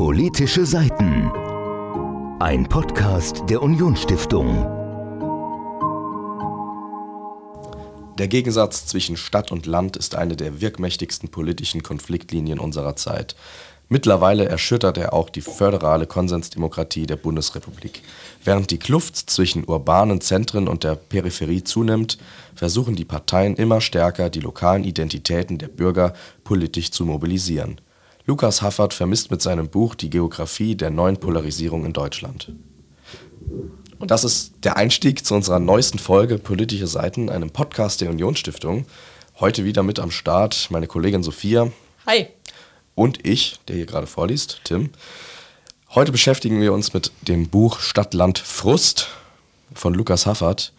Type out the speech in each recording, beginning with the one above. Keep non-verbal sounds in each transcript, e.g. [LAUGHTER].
Politische Seiten. Ein Podcast der Unionsstiftung. Der Gegensatz zwischen Stadt und Land ist eine der wirkmächtigsten politischen Konfliktlinien unserer Zeit. Mittlerweile erschüttert er auch die föderale Konsensdemokratie der Bundesrepublik. Während die Kluft zwischen urbanen Zentren und der Peripherie zunimmt, versuchen die Parteien immer stärker, die lokalen Identitäten der Bürger politisch zu mobilisieren. Lukas Haffert vermisst mit seinem Buch die Geografie der neuen Polarisierung in Deutschland. Und das ist der Einstieg zu unserer neuesten Folge Politische Seiten, einem Podcast der Unionsstiftung. Heute wieder mit am Start meine Kollegin Sophia. Hi. Und ich, der hier gerade vorliest, Tim. Heute beschäftigen wir uns mit dem Buch Stadt, Land, Frust von Lukas Haffert,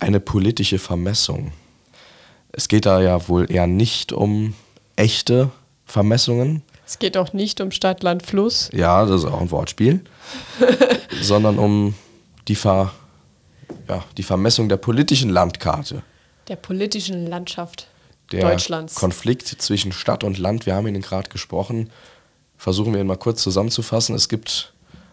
eine politische Vermessung. Es geht da ja wohl eher nicht um echte Vermessungen, es geht auch nicht um Stadt, Land, Fluss. Ja, das ist auch ein Wortspiel. [LAUGHS] sondern um die, Ver, ja, die Vermessung der politischen Landkarte. Der politischen Landschaft der Deutschlands. Konflikt zwischen Stadt und Land, wir haben ihn gerade gesprochen. Versuchen wir ihn mal kurz zusammenzufassen. Es gibt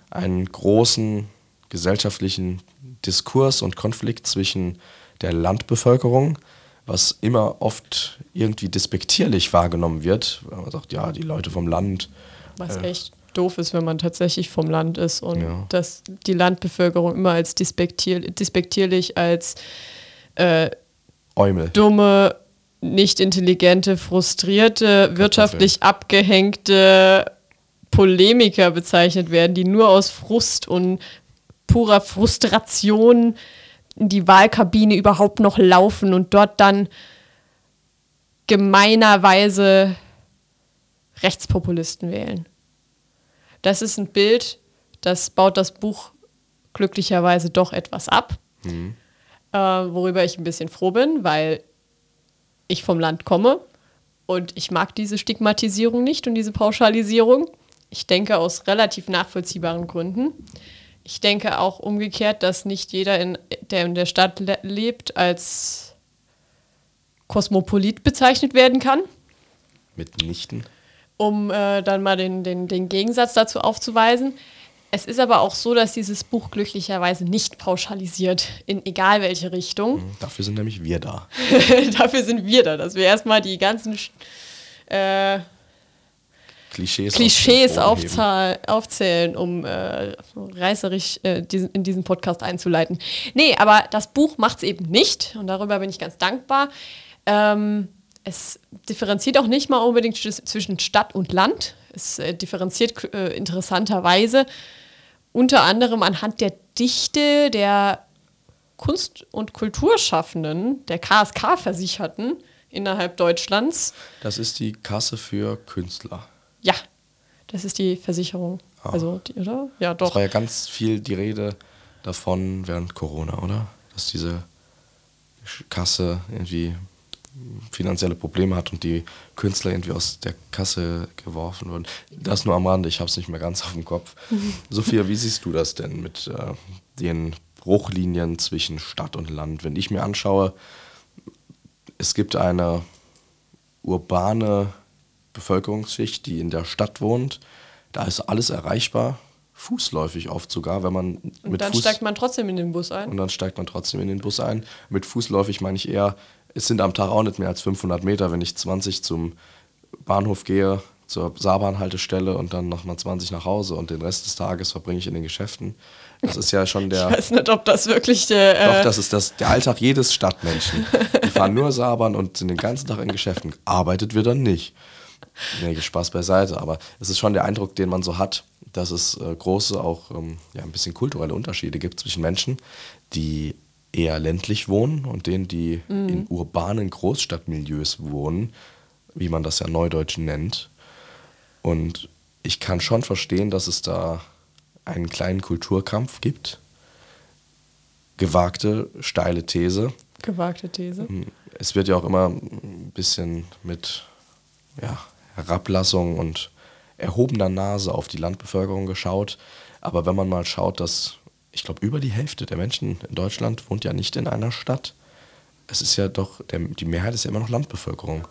einen großen gesellschaftlichen Diskurs und Konflikt zwischen der Landbevölkerung, was immer oft irgendwie despektierlich wahrgenommen wird. Wenn man sagt, ja, die Leute vom Land. Was äh, echt doof ist, wenn man tatsächlich vom Land ist und ja. dass die Landbevölkerung immer als despektier despektierlich, als äh, dumme, nicht intelligente, frustrierte, wirtschaftlich abgehängte Polemiker bezeichnet werden, die nur aus Frust und purer Frustration in die Wahlkabine überhaupt noch laufen und dort dann gemeinerweise Rechtspopulisten wählen. Das ist ein Bild, das baut das Buch glücklicherweise doch etwas ab, mhm. äh, worüber ich ein bisschen froh bin, weil ich vom Land komme und ich mag diese Stigmatisierung nicht und diese Pauschalisierung. Ich denke aus relativ nachvollziehbaren Gründen. Ich denke auch umgekehrt, dass nicht jeder, in, der in der Stadt le lebt, als Kosmopolit bezeichnet werden kann. Mitnichten. Um äh, dann mal den, den, den Gegensatz dazu aufzuweisen. Es ist aber auch so, dass dieses Buch glücklicherweise nicht pauschalisiert, in egal welche Richtung. Mhm, dafür sind nämlich wir da. [LAUGHS] Dafür sind wir da, dass wir erstmal die ganzen äh, Klischees, Klischees aufzählen, um äh, reißerisch äh, diesen, in diesen Podcast einzuleiten. Nee, aber das Buch macht es eben nicht und darüber bin ich ganz dankbar. Ähm, es differenziert auch nicht mal unbedingt zwischen Stadt und Land. Es äh, differenziert äh, interessanterweise unter anderem anhand der Dichte der Kunst- und Kulturschaffenden, der KSK-Versicherten innerhalb Deutschlands. Das ist die Kasse für Künstler. Ja, das ist die Versicherung. Ah. Also, die, oder? Ja, doch. Es war ja ganz viel die Rede davon während Corona, oder? Dass diese Kasse irgendwie finanzielle Probleme hat und die Künstler irgendwie aus der Kasse geworfen wurden. Das nur am Rande, ich habe es nicht mehr ganz auf dem Kopf. [LAUGHS] Sophia, wie siehst du das denn mit äh, den Bruchlinien zwischen Stadt und Land? Wenn ich mir anschaue, es gibt eine urbane Bevölkerungsschicht, die in der Stadt wohnt. Da ist alles erreichbar, fußläufig oft sogar, wenn man und mit dann Fuß steigt man trotzdem in den Bus ein. Und dann steigt man trotzdem in den Bus ein. Mit fußläufig meine ich eher, es sind am Tag auch nicht mehr als 500 Meter, wenn ich 20 zum Bahnhof gehe, zur Saarbahnhaltestelle und dann nochmal 20 nach Hause und den Rest des Tages verbringe ich in den Geschäften. Das ist ja schon der. [LAUGHS] Ich weiß nicht, ob das wirklich der. Äh Doch, das ist das, der Alltag jedes Stadtmenschen. Die fahren nur Saarbahn und sind den ganzen Tag in Geschäften. Arbeitet wird dann nicht. Nee, Spaß beiseite, aber es ist schon der Eindruck, den man so hat, dass es äh, große, auch ähm, ja, ein bisschen kulturelle Unterschiede gibt zwischen Menschen, die eher ländlich wohnen und denen, die mhm. in urbanen Großstadtmilieus wohnen, wie man das ja Neudeutsch nennt. Und ich kann schon verstehen, dass es da einen kleinen Kulturkampf gibt. Gewagte, steile These. Gewagte These. Hm, es wird ja auch immer ein bisschen mit ja, Herablassung und erhobener Nase auf die Landbevölkerung geschaut. Aber wenn man mal schaut, dass ich glaube, über die Hälfte der Menschen in Deutschland wohnt ja nicht in einer Stadt. Es ist ja doch, der, die Mehrheit ist ja immer noch Landbevölkerung.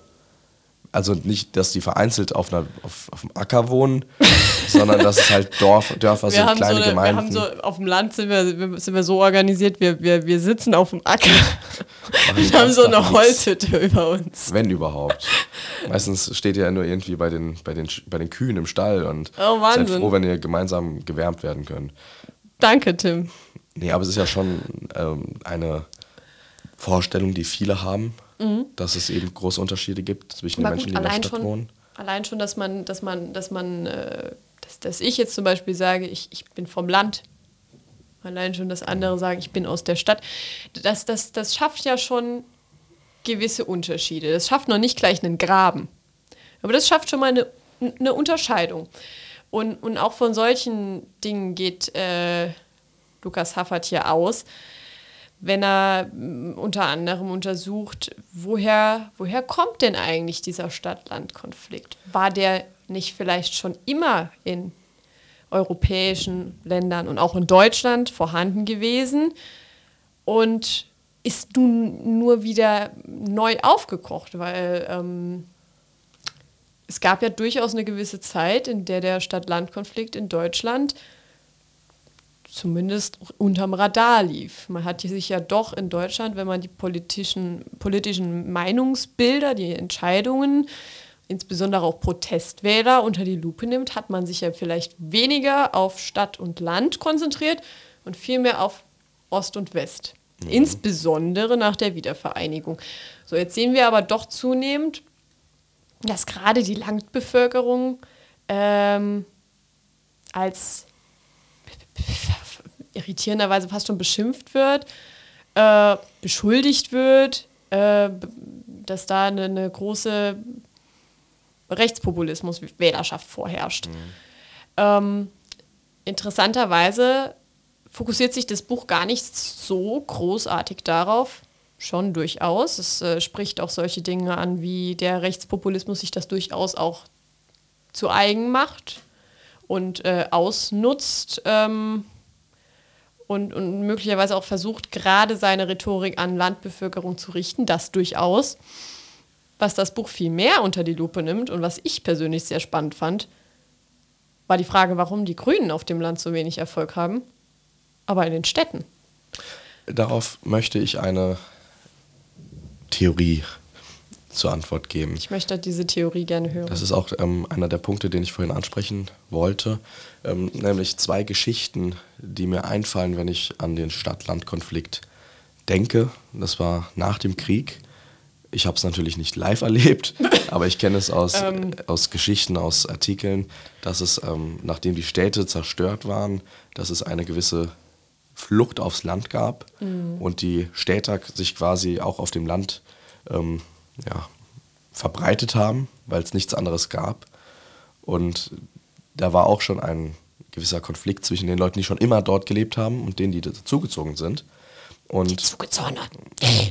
Also nicht, dass die vereinzelt auf, einer, auf, auf einem Acker wohnen [LAUGHS] sondern dass es halt Dorf, Dörfer Wir sind, haben, so kleine eine, wir Gemeinden. haben so, auf dem Land sind wir, sind wir so organisiert, wir, wir, wir sitzen auf dem Acker und haben so eine. Holzhütte über uns. Wenn überhaupt. Meistens steht ihr ja nur irgendwie bei den, bei den, bei den Kühen im Stall und Oh, Wahnsinn. seid froh, wenn ihr gemeinsam gewärmt werden könnt. Danke, Tim. Nee, aber es ist ja schon ähm, eine Vorstellung, die viele haben, dass es eben große Unterschiede gibt zwischen den Mhm. Aber Menschen, gut, die in der Stadt schon, wohnen. allein schon, dass man, dass man, dass man, äh, dass, dass ich jetzt zum Beispiel sage, ich, ich bin vom Land. Allein schon, dass andere sagen, ich bin aus der Stadt. Das, das, das schafft ja schon gewisse Unterschiede. Das schafft noch nicht gleich einen Graben. Aber das schafft schon mal eine, eine Unterscheidung. Und, und auch von solchen Dingen geht äh, Lukas Haffert hier aus, wenn er mm, unter anderem untersucht, woher, woher kommt denn eigentlich dieser Stadt-Land-Konflikt? War der nicht vielleicht schon immer in europäischen Ländern und auch in Deutschland vorhanden gewesen und ist nun nur wieder neu aufgekocht, weil ähm, es gab ja durchaus eine gewisse Zeit, in der der Stadt-Land-Konflikt in Deutschland zumindest unterm Radar lief. Man hat sich ja doch in Deutschland, wenn man die politischen, politischen Meinungsbilder, die Entscheidungen, insbesondere auch Protestwähler unter die Lupe nimmt, hat man sich ja vielleicht weniger auf Stadt und Land konzentriert und vielmehr auf Ost und West. Insbesondere nach der Wiedervereinigung. So, jetzt sehen wir aber doch zunehmend, dass gerade die Landbevölkerung ähm, als irritierenderweise fast schon beschimpft wird, äh, beschuldigt wird, äh, dass da eine, eine große Rechtspopulismus-Wählerschaft vorherrscht. Ähm, interessanterweise fokussiert sich das Buch gar nicht so großartig darauf, schon durchaus. Es äh, spricht auch solche Dinge an, wie der Rechtspopulismus sich das durchaus auch zu eigen macht und äh, ausnutzt ähm, und, und möglicherweise auch versucht, gerade seine Rhetorik an Landbevölkerung zu richten. Das durchaus. Was das Buch viel mehr unter die Lupe nimmt und was ich persönlich sehr spannend fand, war die Frage, warum die Grünen auf dem Land so wenig Erfolg haben, aber in den Städten. Darauf möchte ich eine Theorie zur Antwort geben. Ich möchte diese Theorie gerne hören. Das ist auch ähm, einer der Punkte, den ich vorhin ansprechen wollte. Ähm, nämlich zwei Geschichten, die mir einfallen, wenn ich an den Stadt-Land-Konflikt denke. Das war nach dem Krieg. Ich habe es natürlich nicht live [LAUGHS] erlebt, aber ich kenne es aus, Ähm. aus Geschichten, aus Artikeln, dass es, ähm, nachdem die Städte zerstört waren, dass es eine gewisse Flucht aufs Land gab und die Städter sich quasi auch auf dem Land ähm, ja, verbreitet haben, weil es nichts anderes gab. Und da war auch schon ein gewisser Konflikt zwischen den Leuten, die schon immer dort gelebt haben und denen, die dazugezogen sind. Und Zugezogen.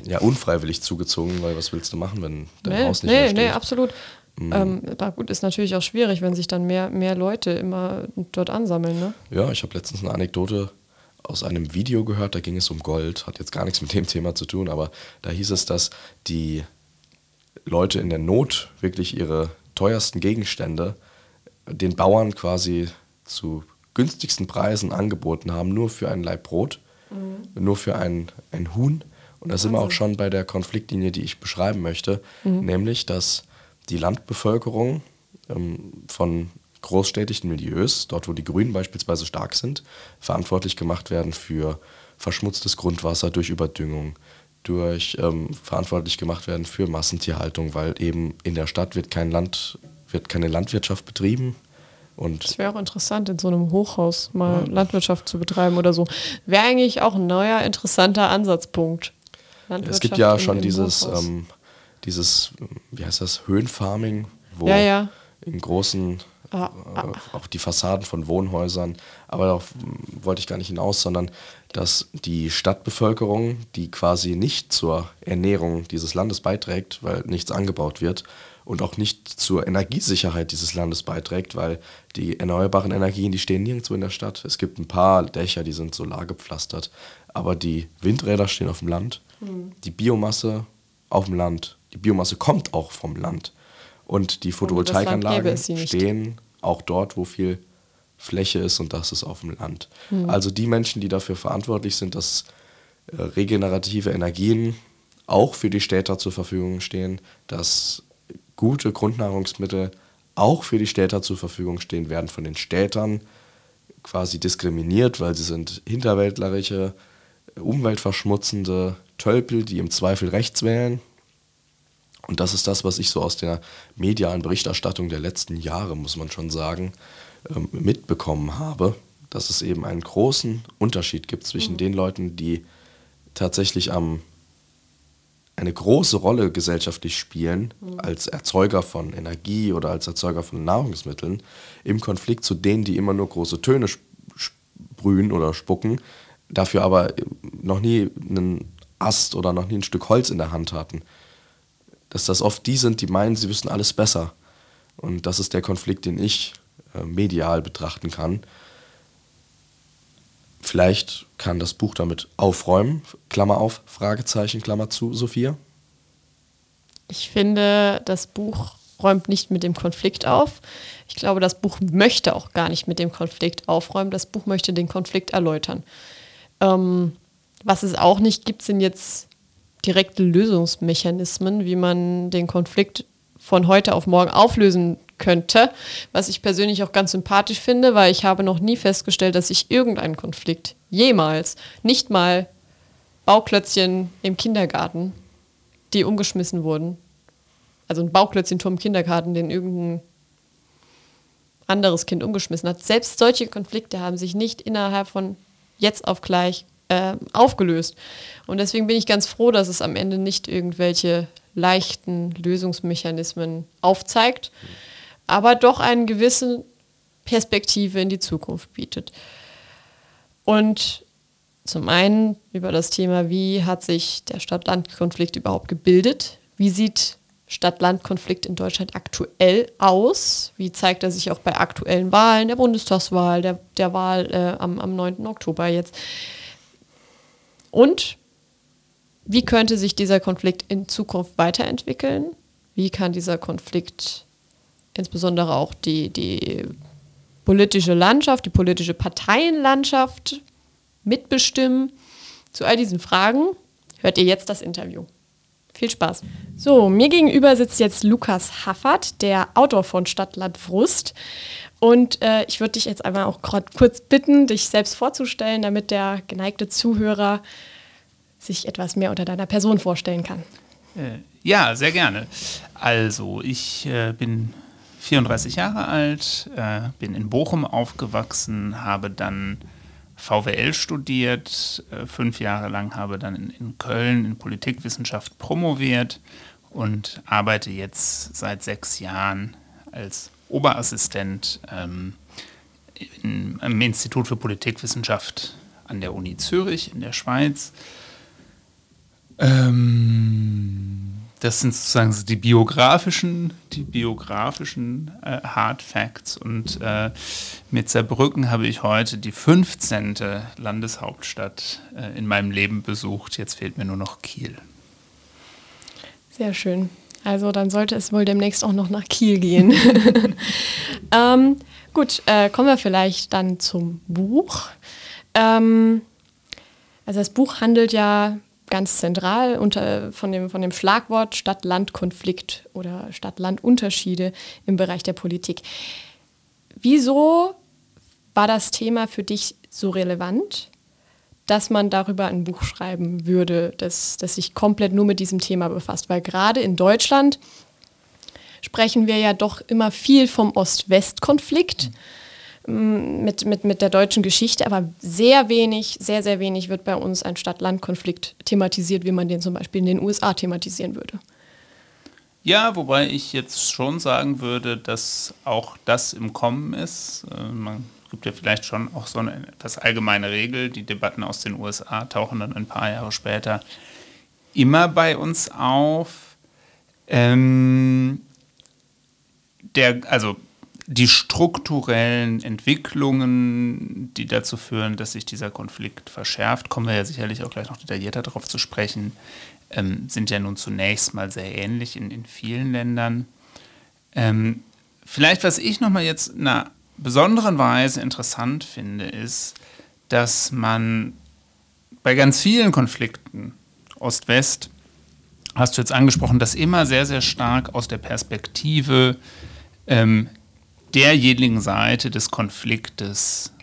ja, unfreiwillig zugezogen, weil was willst du machen, wenn dein Nee, Haus nicht mehr nee, steht? Mhm. nee, absolut. Ähm, aber gut, ist natürlich auch schwierig, wenn sich dann mehr, mehr Leute immer dort ansammeln. Ne? Ja, ich habe letztens eine Anekdote aus einem Video gehört, da ging es um Gold, hat jetzt gar nichts mit dem Thema zu tun, aber da hieß es, dass die Leute in der Not wirklich ihre teuersten Gegenstände den Bauern quasi zu günstigsten Preisen angeboten haben, nur für ein Laib Brot, nur für ein, ein Huhn. Und da sind wir auch schon bei der Konfliktlinie, die ich beschreiben möchte, nämlich, dass die Landbevölkerung ähm, von großstädtischen Milieus, dort wo die Grünen beispielsweise stark sind, verantwortlich gemacht werden für verschmutztes Grundwasser durch Überdüngung, durch ähm, verantwortlich gemacht werden für Massentierhaltung, weil eben in der Stadt wird kein Land, wird keine Landwirtschaft betrieben. Und Das wäre auch interessant, in so einem Hochhaus mal Landwirtschaft zu betreiben oder so. Wäre eigentlich auch ein neuer, interessanter Ansatzpunkt. es gibt ja schon im- im dieses, ähm, dieses, wie heißt das, Höhenfarming, wo Ja, ja. in großen, Ah, äh, auch die Fassaden von Wohnhäusern, aber darauf wollte ich gar nicht hinaus, sondern dass die Stadtbevölkerung, die quasi nicht zur Ernährung dieses Landes beiträgt, weil nichts angebaut wird, und auch nicht zur Energiesicherheit dieses Landes beiträgt, weil die erneuerbaren Energien, die stehen nirgendwo in der Stadt. Es gibt ein paar Dächer, die sind solargepflastert, aber die Windräder stehen auf dem Land, die Biomasse auf dem Land, die Biomasse kommt auch vom Land. Und die Photovoltaikanlagen stehen auch dort, wo viel Fläche ist und das ist auf dem Land. Mhm. Also die Menschen, die dafür verantwortlich sind, dass äh, regenerative Energien auch für die Städter zur Verfügung stehen, dass gute Grundnahrungsmittel auch für die Städter zur Verfügung stehen, werden von den Städtern quasi diskriminiert, weil sie sind hinterwäldlerische, umweltverschmutzende Tölpel, die im Zweifel rechts wählen. Und das ist das, was ich so aus der medialen Berichterstattung der letzten Jahre, muss man schon sagen, mitbekommen habe, dass es eben einen großen Unterschied gibt zwischen mhm. den Leuten, die tatsächlich am eine große Rolle gesellschaftlich spielen mhm. als Erzeuger von Energie oder als Erzeuger von Nahrungsmitteln im Konflikt zu denen, die immer nur große Töne sprühen oder spucken, dafür aber noch nie einen Ast oder noch nie ein Stück Holz in der Hand hatten. Dass das oft die sind, die meinen, sie wüssten alles besser. Und das ist der Konflikt, den ich äh, medial betrachten kann. Vielleicht kann das Buch damit aufräumen, Klammer auf, Fragezeichen, Klammer zu, Sophia. Ich finde, das Buch räumt nicht mit dem Konflikt auf. Ich glaube, das Buch möchte auch gar nicht mit dem Konflikt aufräumen. Das Buch möchte den Konflikt erläutern. Ähm, was es auch nicht gibt, sind jetzt direkte Lösungsmechanismen, wie man den Konflikt von heute auf morgen auflösen könnte, was ich persönlich auch ganz sympathisch finde, weil ich habe noch nie festgestellt, dass ich irgendeinen Konflikt jemals, nicht mal Bauklötzchen im Kindergarten, die umgeschmissen wurden, also ein Bauklötzchenturm im Kindergarten, den irgendein anderes Kind umgeschmissen hat. Selbst solche Konflikte haben sich nicht innerhalb von jetzt auf gleich äh, aufgelöst. Und deswegen bin ich ganz froh, dass es am Ende nicht irgendwelche leichten Lösungsmechanismen aufzeigt, aber doch eine gewisse Perspektive in die Zukunft bietet. Und zum einen über das Thema, wie hat sich der Stadt-Land-Konflikt überhaupt gebildet? Wie sieht Stadt-Land-Konflikt in Deutschland aktuell aus? Wie zeigt er sich auch bei aktuellen Wahlen, der Bundestagswahl, der, der Wahl äh, am, am 9. Oktober jetzt? Und wie könnte sich dieser Konflikt in Zukunft weiterentwickeln? Wie kann dieser Konflikt insbesondere auch die, die politische Landschaft, die politische Parteienlandschaft mitbestimmen? Zu all diesen Fragen hört ihr jetzt das Interview. Viel Spaß. So, mir gegenüber sitzt jetzt Lukas Haffert, der Autor von Stadtland Frust. Und äh, ich würde dich jetzt einmal auch kurz bitten, dich selbst vorzustellen, damit der geneigte Zuhörer sich etwas mehr unter deiner Person vorstellen kann. Äh, ja, sehr gerne. Also, ich äh, bin 34 Jahre alt, äh, bin in Bochum aufgewachsen, habe dann VWL studiert, äh, fünf Jahre lang habe dann in, in, Köln in Politikwissenschaft promoviert und arbeite jetzt seit sechs Jahren als Oberassistent ähm, in, im Institut für Politikwissenschaft an der Uni Zürich in der Schweiz. Ähm, das sind sozusagen die biografischen, die biografischen äh, Hard Facts. Und äh, mit Saarbrücken habe ich heute die 15. Landeshauptstadt äh, in meinem Leben besucht. Jetzt fehlt mir nur noch Kiel. Sehr schön. Also dann sollte es wohl demnächst auch noch nach Kiel gehen. [LAUGHS] ähm, gut, äh, kommen wir vielleicht dann zum Buch. Ähm, also das Buch handelt ja ganz zentral unter, von, dem, von dem Schlagwort Stadt-Land-Konflikt oder Stadt-Land-Unterschiede im Bereich der Politik. Wieso war das Thema für dich so relevant, dass man darüber ein Buch schreiben würde, das, das sich komplett nur mit diesem Thema befasst? Weil gerade in Deutschland sprechen wir ja doch immer viel vom Ost-West-Konflikt. Mhm mit, mit, mit der deutschen Geschichte, aber sehr wenig, sehr, sehr wenig wird bei uns ein Stadt-Land-Konflikt thematisiert, wie man den zum Beispiel in den USA thematisieren würde. Ja, wobei ich jetzt schon sagen würde, dass auch das im Kommen ist. Äh, man gibt ja vielleicht schon auch so eine etwas allgemeine Regel. Die Debatten aus den USA tauchen dann ein paar Jahre später immer bei uns auf. Ähm, der, also die strukturellen Entwicklungen, die dazu führen, dass sich dieser Konflikt verschärft, kommen wir ja sicherlich auch gleich noch detaillierter darauf zu sprechen, ähm, sind ja nun zunächst mal sehr ähnlich in, in vielen Ländern. Ähm, vielleicht, was ich nochmal jetzt, na, besonderen Weise interessant finde, ist, dass man bei ganz vielen Konflikten, Ost-West, hast du jetzt angesprochen, das immer sehr, sehr stark aus der Perspektive ähm, derjenigen Seite des Konfliktes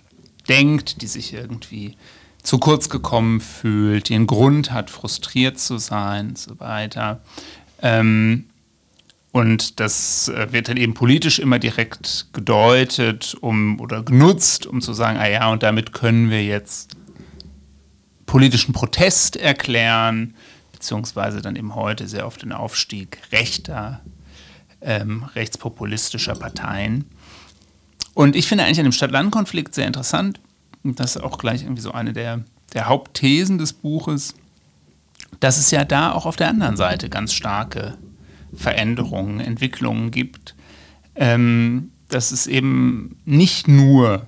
denkt, die sich irgendwie zu kurz gekommen fühlt, einen Grund hat, frustriert zu sein und so weiter. Ähm, und das äh, wird dann eben politisch immer direkt gedeutet um, oder genutzt, um zu sagen, ah ja, und damit können wir jetzt politischen Protest erklären, beziehungsweise dann eben heute sehr oft den Aufstieg rechter, ähm, rechtspopulistischer Parteien. Und ich finde eigentlich an dem Stadt-Land-Konflikt sehr interessant, und das ist auch gleich irgendwie so eine der, der Hauptthesen des Buches, dass es ja da auch auf der anderen Seite ganz starke Veränderungen, Entwicklungen gibt. Ähm, dass es eben nicht nur,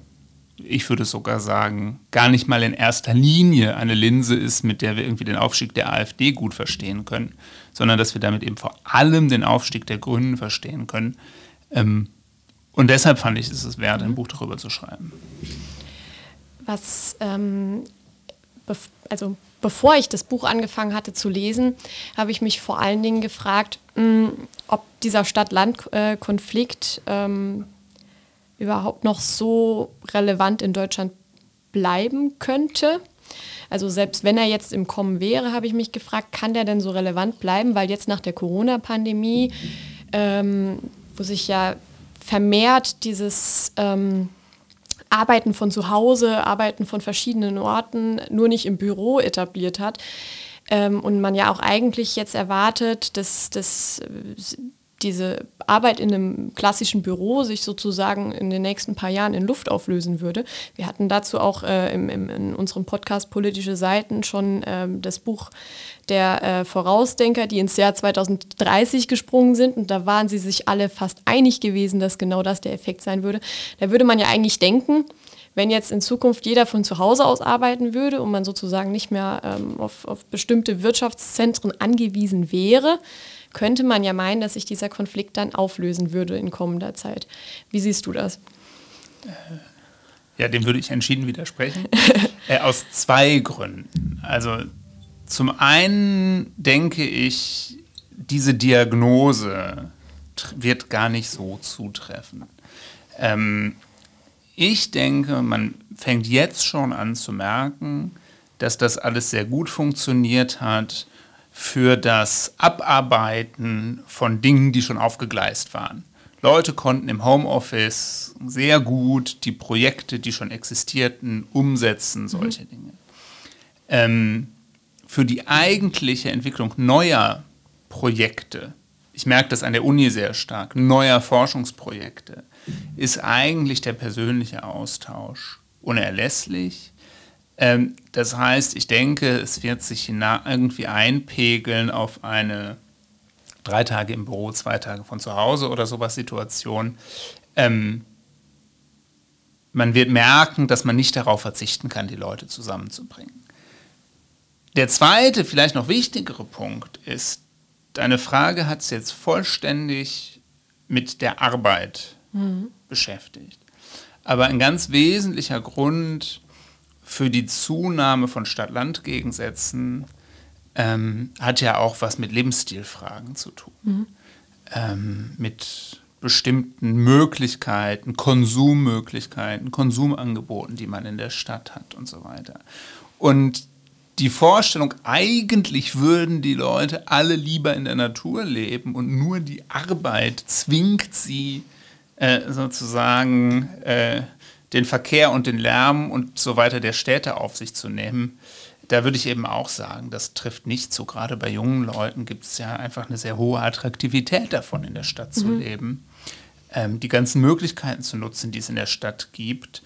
ich würde sogar sagen, gar nicht mal in erster Linie eine Linse ist, mit der wir irgendwie den Aufstieg der AfD gut verstehen können, sondern dass wir damit eben vor allem den Aufstieg der Grünen verstehen können. Ähm, und deshalb fand ich, es ist wert, ein Buch darüber zu schreiben. Was, ähm, also bevor ich das Buch angefangen hatte zu lesen, habe ich mich vor allen Dingen gefragt, mh, hm, ob dieser Stadt-Land-Konflikt ähm, überhaupt noch so relevant in Deutschland bleiben könnte. Also selbst wenn er jetzt im Kommen wäre, habe ich mich gefragt, kann der denn so relevant bleiben? Weil jetzt nach der Corona-Pandemie, ähm, wo sich ja vermehrt dieses ähm, Arbeiten von zu Hause, Arbeiten von verschiedenen Orten, nur nicht im Büro etabliert hat. Ähm, und man ja auch eigentlich jetzt erwartet, dass, dass diese Arbeit in einem klassischen Büro sich sozusagen in den nächsten paar Jahren in Luft auflösen würde. Wir hatten dazu auch äh, im, im, in unserem Podcast Politische Seiten schon ähm, das Buch der äh, Vorausdenker, die ins Jahr 2030 gesprungen sind. Und da waren sie sich alle fast einig gewesen, dass genau das der Effekt sein würde. Da würde man ja eigentlich denken, wenn jetzt in Zukunft jeder von zu Hause aus arbeiten würde und man sozusagen nicht mehr ähm, auf, auf bestimmte Wirtschaftszentren angewiesen wäre, könnte man ja meinen, dass sich dieser Konflikt dann auflösen würde in kommender Zeit. Wie siehst du das? Ja, dem würde ich entschieden widersprechen. [LAUGHS] äh, aus zwei Gründen. Also zum einen denke ich, diese Diagnose wird gar nicht so zutreffen. Ähm, ich denke, man fängt jetzt schon an zu merken, dass das alles sehr gut funktioniert hat für das Abarbeiten von Dingen, die schon aufgegleist waren. Leute konnten im Homeoffice sehr gut die Projekte, die schon existierten, umsetzen, solche mhm. Dinge. Ähm, für die eigentliche Entwicklung neuer Projekte, ich merke das an der Uni sehr stark, neuer Forschungsprojekte, ist eigentlich der persönliche Austausch unerlässlich. Ähm, das heißt, ich denke, es wird sich irgendwie einpegeln auf eine drei Tage im Büro, zwei Tage von zu Hause oder sowas Situation. Ähm, man wird merken, dass man nicht darauf verzichten kann, die Leute zusammenzubringen. Der zweite, vielleicht noch wichtigere Punkt ist, deine Frage hat es jetzt vollständig mit der Arbeit mhm. beschäftigt. Aber ein ganz wesentlicher Grund für die Zunahme von Stadt-Land-Gegensätzen ähm, hat ja auch was mit Lebensstilfragen zu tun. Mhm. Ähm, mit bestimmten Möglichkeiten, Konsummöglichkeiten, Konsumangeboten, die man in der Stadt hat und so weiter. Und die Vorstellung, eigentlich würden die Leute alle lieber in der Natur leben und nur die Arbeit zwingt sie äh, sozusagen äh, den Verkehr und den Lärm und so weiter der Städte auf sich zu nehmen. Da würde ich eben auch sagen, das trifft nicht so. Gerade bei jungen Leuten gibt es ja einfach eine sehr hohe Attraktivität davon, in der Stadt zu mhm. leben. Ähm, die ganzen Möglichkeiten zu nutzen, die es in der Stadt gibt.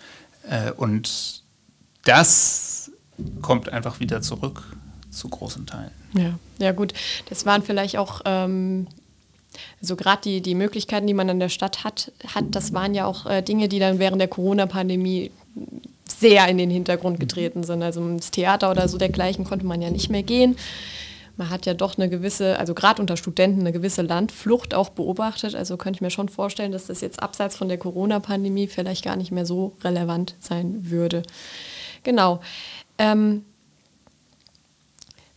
Äh, und das kommt einfach wieder zurück zu großen Teilen. Ja, ja gut. Das waren vielleicht auch, ähm, also gerade die, die Möglichkeiten, die man in der Stadt hat, hat, das waren ja auch äh, Dinge, die dann während der Corona-Pandemie sehr in den Hintergrund getreten sind. Also ins Theater oder so dergleichen konnte man ja nicht mehr gehen. man hat ja doch eine gewisse, also gerade unter Studenten eine gewisse Landflucht auch beobachtet. Also könnte ich mir schon vorstellen, dass das jetzt abseits von der Corona-Pandemie vielleicht gar nicht mehr so relevant sein würde. Genau. Ähm,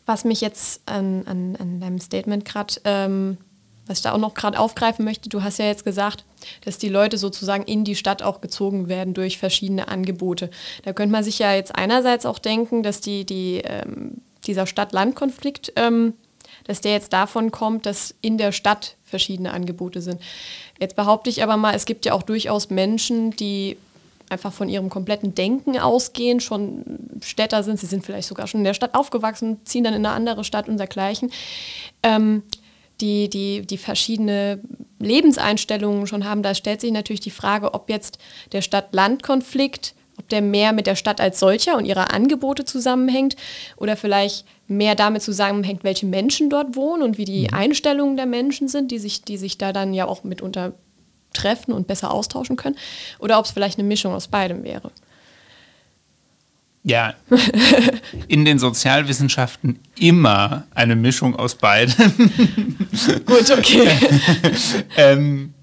was mich jetzt an, an, an deinem Statement gerade, ähm, was ich da auch noch gerade aufgreifen möchte, du hast ja jetzt gesagt, dass die Leute sozusagen in die Stadt auch gezogen werden durch verschiedene Angebote. Da könnte man sich ja jetzt einerseits auch denken, dass die, die, ähm, dieser Stadt-Land-Konflikt, ähm, dass der jetzt davon kommt, dass in der Stadt verschiedene Angebote sind. Jetzt behaupte ich aber mal, es gibt ja auch durchaus Menschen, die einfach von ihrem kompletten Denken ausgehen, schon Städter sind, sie sind vielleicht sogar schon in der Stadt aufgewachsen, ziehen dann in eine andere Stadt und dergleichen, ähm, die, die, die verschiedene Lebenseinstellungen schon haben. Da stellt sich natürlich die Frage, ob jetzt der Stadt-Land-Konflikt, ob der mehr mit der Stadt als solcher und ihrer Angebote zusammenhängt oder vielleicht mehr damit zusammenhängt, welche Menschen dort wohnen und wie die mhm. Einstellungen der Menschen sind, die sich, die sich da dann ja auch mitunter treffen und besser austauschen können, oder ob es vielleicht eine Mischung aus beidem wäre. Ja, [LAUGHS] in den Sozialwissenschaften immer eine Mischung aus beidem. [LAUGHS] Gut, okay. [LAUGHS] ähm,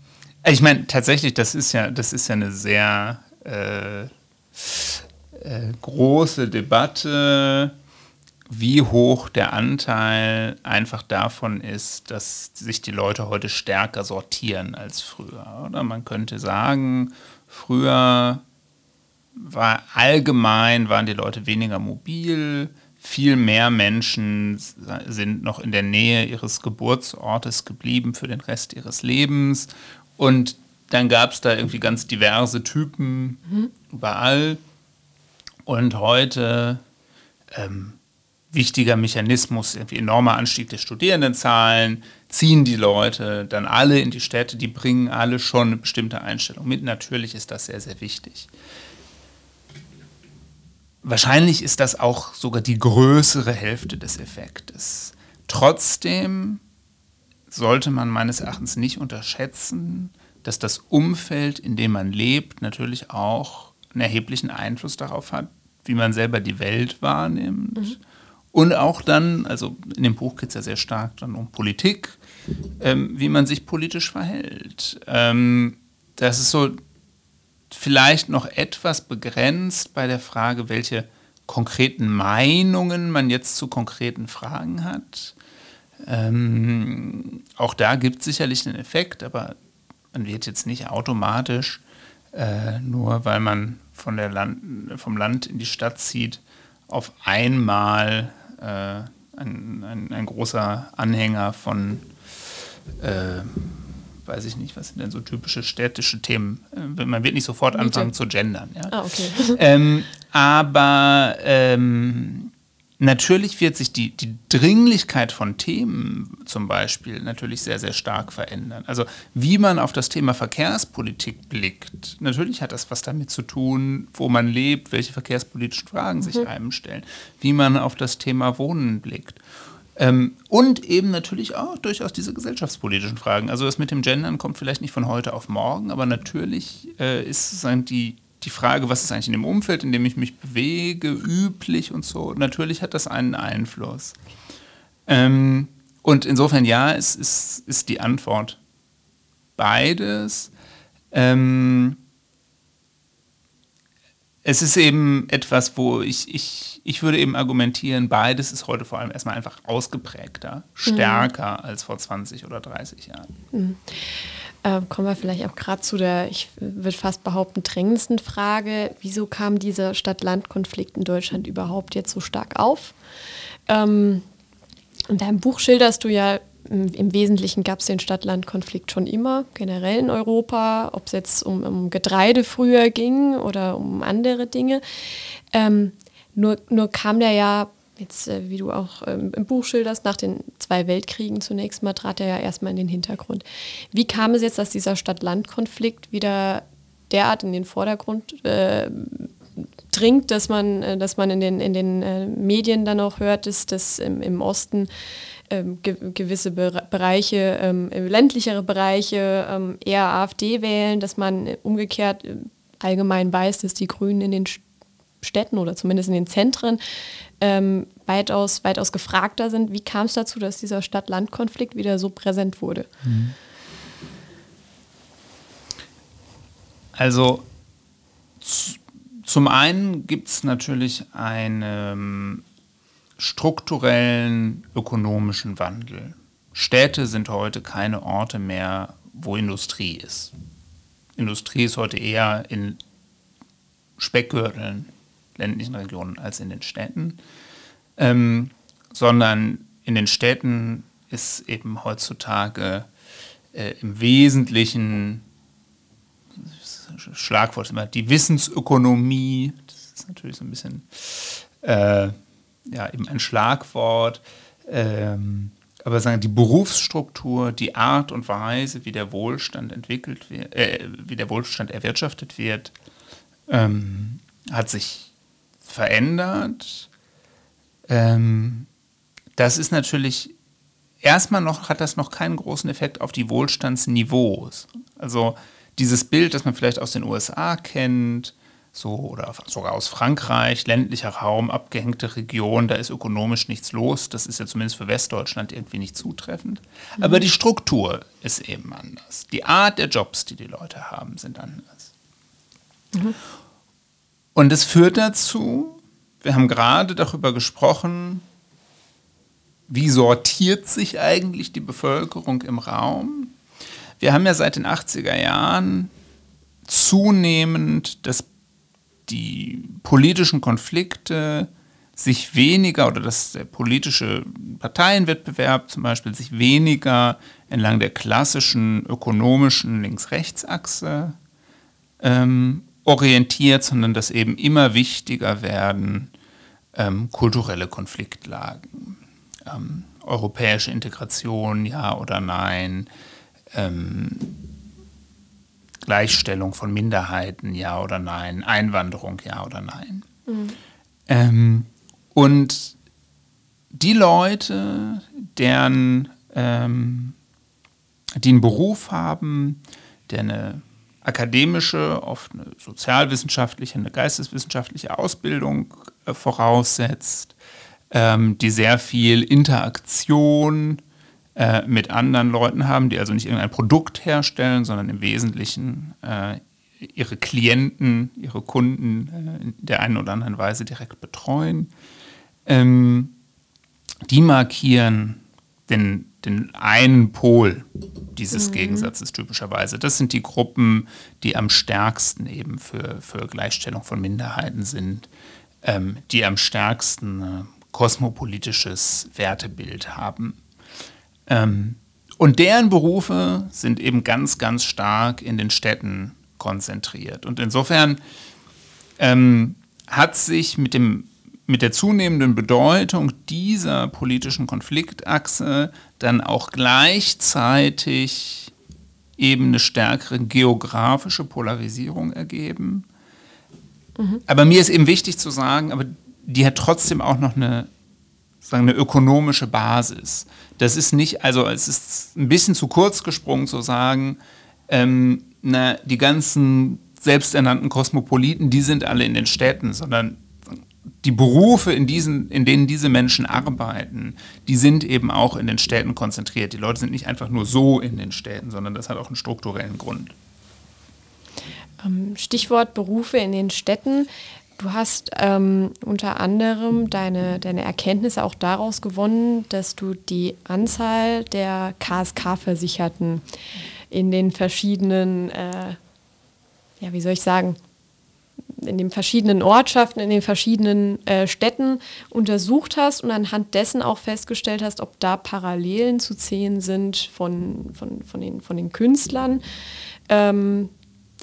ich meine, tatsächlich, das ist ja, das ist ja eine sehr äh, äh, große Debatte wie hoch der Anteil einfach davon ist, dass sich die Leute heute stärker sortieren als früher. Oder man könnte sagen, früher war allgemein, waren die Leute weniger mobil, viel mehr Menschen sind noch in der Nähe ihres Geburtsortes geblieben für den Rest ihres Lebens. Und dann gab es da irgendwie ganz diverse Typen mhm. überall. Und heute ähm, wichtiger Mechanismus, irgendwie enormer Anstieg der Studierendenzahlen, ziehen die Leute dann alle in die Städte, die bringen alle schon eine bestimmte Einstellung mit. Natürlich ist das sehr, sehr wichtig. Wahrscheinlich ist das auch sogar die größere Hälfte des Effektes. Trotzdem sollte man meines Erachtens nicht unterschätzen, dass das Umfeld, in dem man lebt, natürlich auch einen erheblichen Einfluss darauf hat, wie man selber die Welt wahrnimmt. Mhm und auch dann, also in dem Buch geht es ja sehr stark dann um Politik, ähm, wie man sich politisch verhält. Ähm, das ist so vielleicht noch etwas begrenzt bei der Frage, welche konkreten Meinungen man jetzt zu konkreten Fragen hat. Ähm, auch da gibt es sicherlich einen Effekt, aber man wird jetzt nicht automatisch, äh, nur weil man von der Land, vom Land in die Stadt zieht, auf einmal äh, ein, ein, ein, großer Anhänger von, äh, weiß ich nicht, was sind denn so typische städtische Themen? Äh, man wird nicht sofort anfangen zu gendern. Ja? Ah, okay. [LAUGHS] Ähm, aber ähm, Natürlich wird sich die, die Dringlichkeit von Themen zum Beispiel natürlich sehr, sehr stark verändern. Also wie man auf das Thema Verkehrspolitik blickt, natürlich hat das was damit zu tun, wo man lebt, welche verkehrspolitischen Fragen mhm. sich einem stellen, wie man auf das Thema Wohnen blickt. Ähm, und eben natürlich auch durchaus diese gesellschaftspolitischen Fragen. Also das mit dem Gendern kommt vielleicht nicht von heute auf morgen, aber natürlich äh, ist sozusagen die, die Frage, was ist eigentlich in dem Umfeld, in dem ich mich bewege, üblich und so, natürlich hat das einen Einfluss. Ähm, und insofern ja, es ist, ist die Antwort beides. Ähm, es ist eben etwas, wo ich, ich, ich würde eben argumentieren, beides ist heute vor allem erstmal einfach ausgeprägter, mhm. stärker mhm. als vor 20 oder 30 Jahren. Mhm. Äh, kommen wir vielleicht auch gerade zu der, ich würde fast behaupten, drängendsten Frage. Wieso kam dieser Stadt-Land-Konflikt in Deutschland überhaupt jetzt so stark auf? Ähm, in deinem Buch schilderst du ja, im Wesentlichen gab es den Stadt-Land-Konflikt schon immer, generell in Europa, ob es jetzt um, um, Getreide früher ging oder um andere Dinge. Ähm, nur, nur kam der ja jetzt, äh, wie du auch ähm, im Buch schilderst, nach den zwei Weltkriegen zunächst mal trat er ja erstmal in den Hintergrund. Wie kam es jetzt, dass dieser Stadt-Land-Konflikt wieder derart in den Vordergrund äh, dringt, dass man, äh, dass man in den, in den äh, Medien dann auch hört, dass, dass im, im Osten ähm, ge gewisse Be Bereiche, ähm, ländlichere Bereiche ähm, eher AfD wählen, dass man umgekehrt äh, allgemein weiß, dass die Grünen in den Städten oder zumindest in den Zentren ähm, weitaus, weitaus gefragter sind. Wie kam es dazu, dass dieser Stadt-Land-Konflikt wieder so präsent wurde? Also zum einen gibt es natürlich einen strukturellen ökonomischen Wandel. Städte sind heute keine Orte mehr, wo Industrie ist. Industrie ist heute eher in Speckgürteln, ländlichen Regionen als in den Städten, ähm, sondern in den Städten ist eben heutzutage äh, im Wesentlichen Schlagwort immer die Wissensökonomie. Das ist natürlich so ein bisschen äh, ja, eben ein Schlagwort. Ähm, aber sagen die Berufsstruktur, die Art und Weise, wie der Wohlstand entwickelt wird, äh, wie der Wohlstand erwirtschaftet wird, ähm, hat sich verändert. Ähm, das ist natürlich erstmal noch hat das noch keinen großen Effekt auf die Wohlstandsniveaus. Also dieses Bild, das man vielleicht aus den USA kennt, so oder sogar aus Frankreich, ländlicher Raum, abgehängte Region, da ist ökonomisch nichts los. Das ist ja zumindest für Westdeutschland irgendwie nicht zutreffend. Mhm. Aber die Struktur ist eben anders. Die Art der Jobs, die die Leute haben, sind anders. Mhm. Und es führt dazu, wir haben gerade darüber gesprochen, wie sortiert sich eigentlich die Bevölkerung im Raum. Wir haben ja seit den 80er Jahren zunehmend das die politischen Konflikte sich weniger oder dass der politische Parteienwettbewerb zum Beispiel sich weniger entlang der klassischen ökonomischen Links-Rechts-Achse ähm, orientiert, sondern dass eben immer wichtiger werden ähm, kulturelle Konfliktlagen, ähm, europäische Integration, ja oder nein, ähm, Gleichstellung von Minderheiten, ja oder nein, Einwanderung, ja oder nein. Mhm. Ähm, und die Leute, deren, ähm, die einen Beruf haben, der eine akademische, oft eine sozialwissenschaftliche, eine geisteswissenschaftliche Ausbildung äh, voraussetzt, ähm, die sehr viel Interaktion äh, mit anderen Leuten haben, die also nicht irgendein Produkt herstellen, sondern im Wesentlichen äh, ihre Klienten, ihre Kunden äh, in der einen oder anderen Weise direkt betreuen. Ähm, die markieren den, den einen Pol dieses mhm. Gegensatzes typischerweise. Das sind die Gruppen, die am stärksten eben für, für Gleichstellung von Minderheiten sind, ähm, die am stärksten äh, kosmopolitisches Wertebild haben. Ähm, und deren Berufe sind eben ganz, ganz stark in den Städten konzentriert. Und insofern ähm, hat sich mit, dem, mit der zunehmenden Bedeutung dieser politischen Konfliktachse dann auch gleichzeitig eben eine stärkere geografische Polarisierung ergeben. Mhm. Aber mir ist eben wichtig zu sagen, aber die hat trotzdem auch noch eine sagen, eine ökonomische Basis. Das ist nicht, also es ist ein bisschen zu kurz gesprungen zu sagen, ähm, na, die ganzen selbsternannten Kosmopoliten, die sind alle in den Städten, sondern die Berufe, in, diesen, in denen diese Menschen arbeiten, die sind eben auch in den Städten konzentriert. Die Leute sind nicht einfach nur so in den Städten, sondern das hat auch einen strukturellen Grund. Ähm, Stichwort Berufe in den Städten. Du hast ähm, unter anderem deine, deine Erkenntnisse auch daraus gewonnen, dass du die Anzahl der KSK-Versicherten in den verschiedenen, äh, ja, wie soll ich sagen, in den verschiedenen Ortschaften, in den verschiedenen äh, Städten untersucht hast und anhand dessen auch festgestellt hast, ob da Parallelen zu sehen sind von, von, von, den, von den Künstlern. Ähm,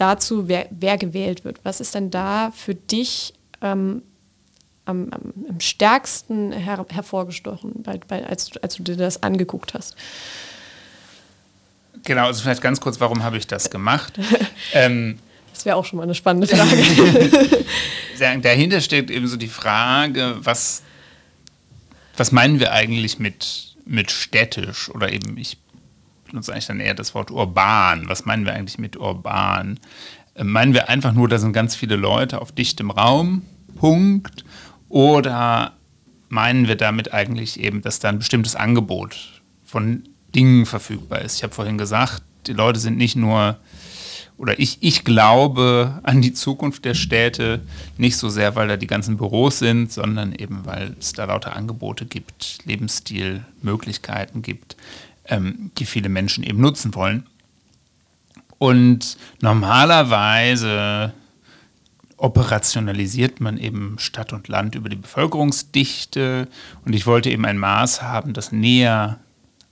dazu, wer, wer gewählt wird. Was ist denn da für dich ähm, am, am, am, stärksten her, hervorgestochen, bei, bei, als, als du dir das angeguckt hast? Genau, also vielleicht ganz kurz, warum habe ich das gemacht? [LAUGHS] ähm, das wäre auch schon mal eine spannende Frage. [LAUGHS] Dahinter steckt eben so die Frage, was, was meinen wir eigentlich mit, mit städtisch oder eben, ich benutze eigentlich dann eher das Wort urban. Was meinen wir eigentlich mit urban? Äh, meinen wir einfach nur, da sind ganz viele Leute auf dichtem Raum, Punkt? Oder meinen wir damit eigentlich eben, dass da ein bestimmtes Angebot von Dingen verfügbar ist. Ich habe vorhin gesagt, die Leute sind nicht nur, oder ich, ich glaube an die Zukunft der Städte nicht so sehr, weil da die ganzen Büros sind, sondern eben, weil es da lauter Angebote gibt, Lebensstilmöglichkeiten gibt, ähm, die viele Menschen eben nutzen wollen. Und normalerweise operationalisiert man eben Stadt und Land über die Bevölkerungsdichte. Und ich wollte eben ein Maß haben, das näher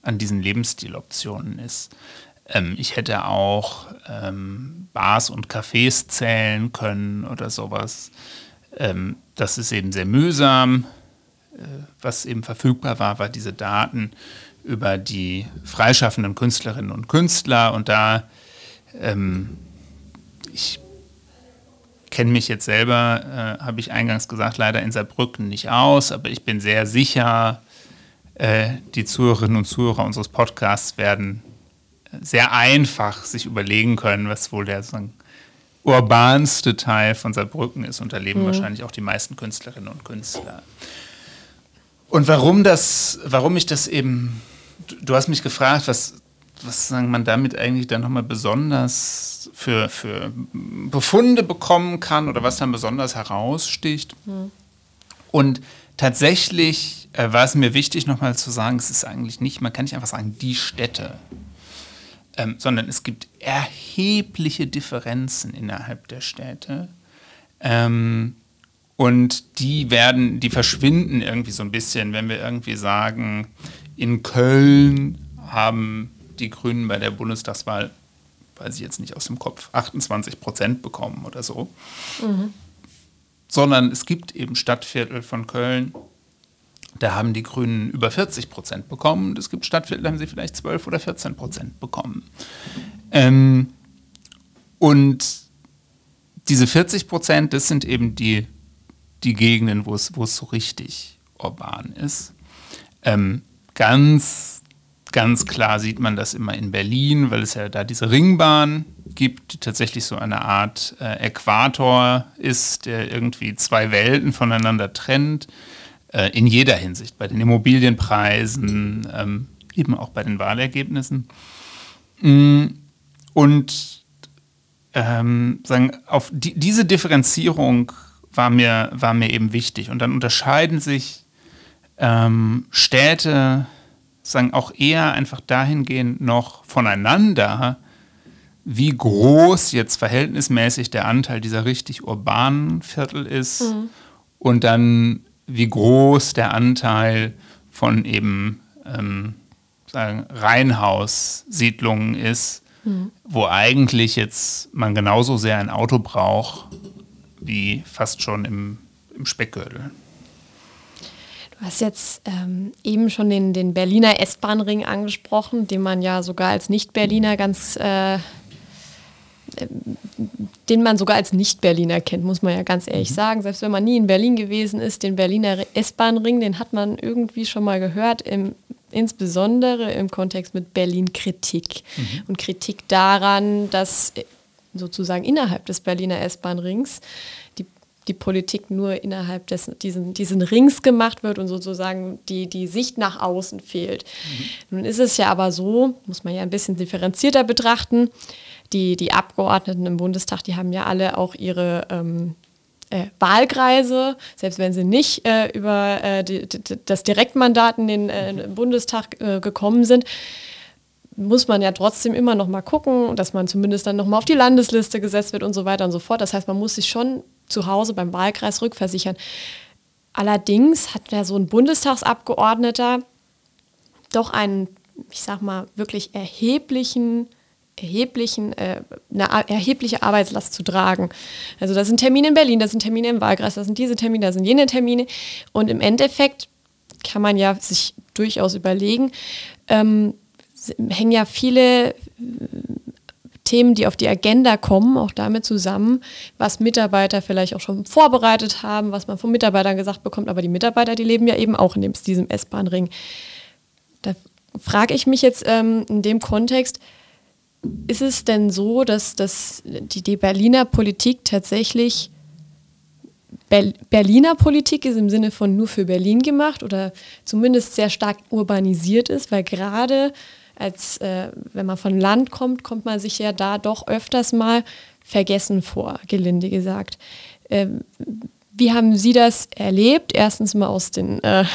an diesen Lebensstiloptionen ist. Ähm, ich hätte auch ähm, Bars und Cafés zählen können oder sowas. Ähm, das ist eben sehr mühsam. Äh, was eben verfügbar war, war diese Daten über die freischaffenden Künstlerinnen und Künstler. Und da, ähm, ich kenne mich jetzt selber, äh, habe ich eingangs gesagt, leider in Saarbrücken nicht aus, aber ich bin sehr sicher, äh, die Zuhörerinnen und Zuhörer unseres Podcasts werden sehr einfach sich überlegen können, was wohl der sagen, urbanste Teil von Saarbrücken ist. Und da leben mhm. wahrscheinlich auch die meisten Künstlerinnen und Künstler. Und warum das, warum ich das eben, du hast mich gefragt, was, was sagen man damit eigentlich dann nochmal besonders für, für Befunde bekommen kann oder was dann besonders heraussticht. Mhm. Und tatsächlich äh, war es mir wichtig, nochmal zu sagen, es ist eigentlich nicht, man kann nicht einfach sagen, die Städte, ähm, sondern es gibt erhebliche Differenzen innerhalb der Städte. Ähm, und die werden, die verschwinden irgendwie so ein bisschen, wenn wir irgendwie sagen, in Köln haben die Grünen bei der Bundestagswahl, weiß ich jetzt nicht aus dem Kopf, 28 Prozent bekommen oder so. Mhm sondern es gibt eben Stadtviertel von Köln, da haben die Grünen über 40 Prozent bekommen. Und es gibt Stadtviertel, da haben sie vielleicht 12 oder 14 Prozent bekommen. Ähm, und diese 40 Prozent, das sind eben die, die Gegenden, wo es, wo es so richtig urban ist. Ähm, ganz Ganz klar sieht man das immer in Berlin, weil es ja da diese Ringbahn gibt, die tatsächlich so eine Art äh, Äquator ist, der irgendwie zwei Welten voneinander trennt. Äh, in jeder Hinsicht, bei den Immobilienpreisen, ähm, eben auch bei den Wahlergebnissen. Mm, und ähm, sagen, auf die, diese Differenzierung war mir, war mir eben wichtig. Und dann unterscheiden sich ähm, Städte sagen auch eher einfach dahingehend noch voneinander, wie groß jetzt verhältnismäßig der Anteil dieser richtig urbanen Viertel ist mhm. und dann wie groß der Anteil von eben ähm, sagen, Reihenhaussiedlungen ist, mhm. wo eigentlich jetzt man genauso sehr ein Auto braucht wie fast schon im, im Speckgürtel. Du hast jetzt ähm, eben schon den, den Berliner S-Bahn-Ring angesprochen, den man ja sogar als Nicht-Berliner ganz, äh, äh, den man sogar als Nicht-Berliner kennt, muss man ja ganz ehrlich mhm. sagen. Selbst wenn man nie in Berlin gewesen ist, den Berliner S-Bahn-Ring, den hat man irgendwie schon mal gehört, im, insbesondere im Kontext mit Berlin-Kritik. Mhm. Und Kritik daran, dass sozusagen innerhalb des Berliner S-Bahn-Rings die Politik nur innerhalb des, diesen, diesen Rings gemacht wird und sozusagen die, die Sicht nach außen fehlt. Mhm. Nun ist es ja aber so, muss man ja ein bisschen differenzierter betrachten, die, die Abgeordneten im Bundestag, die haben ja alle auch ihre ähm, äh, Wahlkreise, selbst wenn sie nicht äh, über äh, die, die, das Direktmandat in den äh, Bundestag äh, gekommen sind, muss man ja trotzdem immer noch mal gucken, dass man zumindest dann noch mal auf die Landesliste gesetzt wird und so weiter und so fort. Das heißt, man muss sich schon zu Hause beim Wahlkreis rückversichern. Allerdings hat ja so ein Bundestagsabgeordneter doch einen, ich sag mal, wirklich erheblichen erheblichen, äh, eine erhebliche Arbeitslast zu tragen. Also das sind Termine in Berlin, das sind Termine im Wahlkreis, das sind diese Termine, das sind jene Termine. Und im Endeffekt kann man ja sich durchaus überlegen, ähm, hängen ja viele Themen, die auf die Agenda kommen, auch damit zusammen, was Mitarbeiter vielleicht auch schon vorbereitet haben, was man von Mitarbeitern gesagt bekommt. Aber die Mitarbeiter, die leben ja eben auch in diesem S-Bahn-Ring. Da frage ich mich jetzt ähm, in dem Kontext, ist es denn so, dass, dass die, die Berliner Politik tatsächlich Ber Berliner Politik ist im Sinne von nur für Berlin gemacht oder zumindest sehr stark urbanisiert ist, weil gerade als äh, wenn man von Land kommt, kommt man sich ja da doch öfters mal vergessen vor, gelinde gesagt. Ähm, wie haben Sie das erlebt? Erstens mal aus den, äh,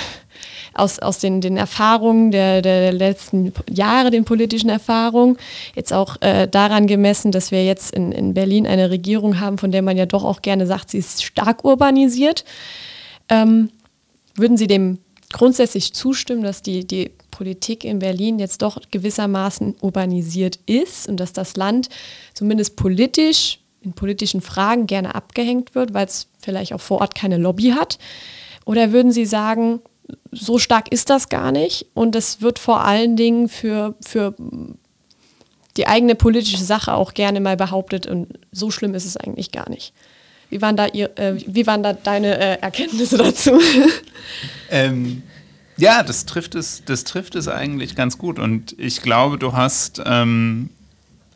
aus, aus den, den Erfahrungen der, der letzten Jahre, den politischen Erfahrungen. Jetzt auch äh, daran gemessen, dass wir jetzt in, in Berlin eine Regierung haben, von der man ja doch auch gerne sagt, sie ist stark urbanisiert. Ähm, würden Sie dem grundsätzlich zustimmen, dass die, die Politik in Berlin jetzt doch gewissermaßen urbanisiert ist und dass das Land zumindest politisch in politischen Fragen gerne abgehängt wird, weil es vielleicht auch vor Ort keine Lobby hat? Oder würden Sie sagen, so stark ist das gar nicht und es wird vor allen Dingen für, für die eigene politische Sache auch gerne mal behauptet und so schlimm ist es eigentlich gar nicht. Wie waren da, ihr, äh, wie waren da deine äh, Erkenntnisse dazu? [LAUGHS] Ähm, ja, das trifft, es, das trifft es eigentlich ganz gut und ich glaube, du hast ähm,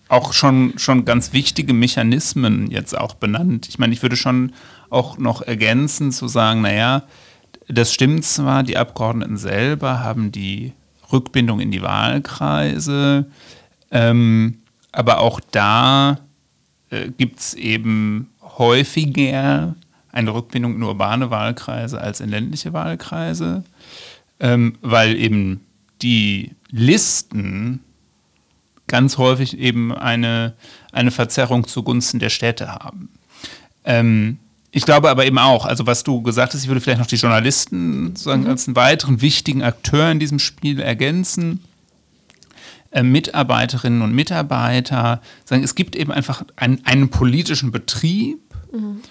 auch schon, schon ganz wichtige Mechanismen jetzt auch benannt. Ich meine, ich würde schon auch noch ergänzen zu sagen, naja, das stimmt zwar, die Abgeordneten selber haben die Rückbindung in die Wahlkreise, ähm, aber auch da äh, gibt es eben häufiger eine Rückbindung in urbane Wahlkreise als in ländliche Wahlkreise, ähm, weil eben die Listen ganz häufig eben eine, eine Verzerrung zugunsten der Städte haben. Ähm, ich glaube aber eben auch, also was du gesagt hast, ich würde vielleicht noch die Journalisten sozusagen mhm. als einen weiteren wichtigen Akteur in diesem Spiel ergänzen. Äh, Mitarbeiterinnen und Mitarbeiter sagen, es gibt eben einfach ein, einen politischen Betrieb. Mhm.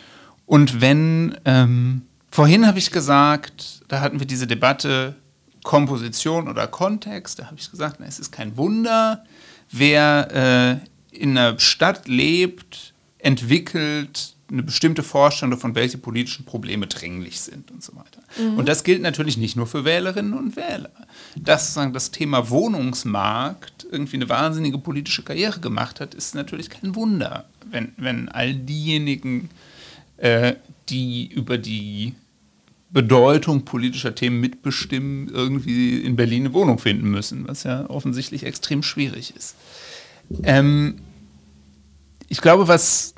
Und wenn, ähm, vorhin habe ich gesagt, da hatten wir diese Debatte Komposition oder Kontext, da habe ich gesagt, na, es ist kein Wunder, wer äh, in einer Stadt lebt, entwickelt eine bestimmte Vorstellung davon, welche politischen Probleme dringlich sind und so weiter. Mhm. Und das gilt natürlich nicht nur für Wählerinnen und Wähler. Dass sagen, das Thema Wohnungsmarkt irgendwie eine wahnsinnige politische Karriere gemacht hat, ist natürlich kein Wunder, wenn, wenn all diejenigen, äh, die über die Bedeutung politischer Themen mitbestimmen, irgendwie in Berlin eine Wohnung finden müssen, was ja offensichtlich extrem schwierig ist. Ähm, ich glaube, was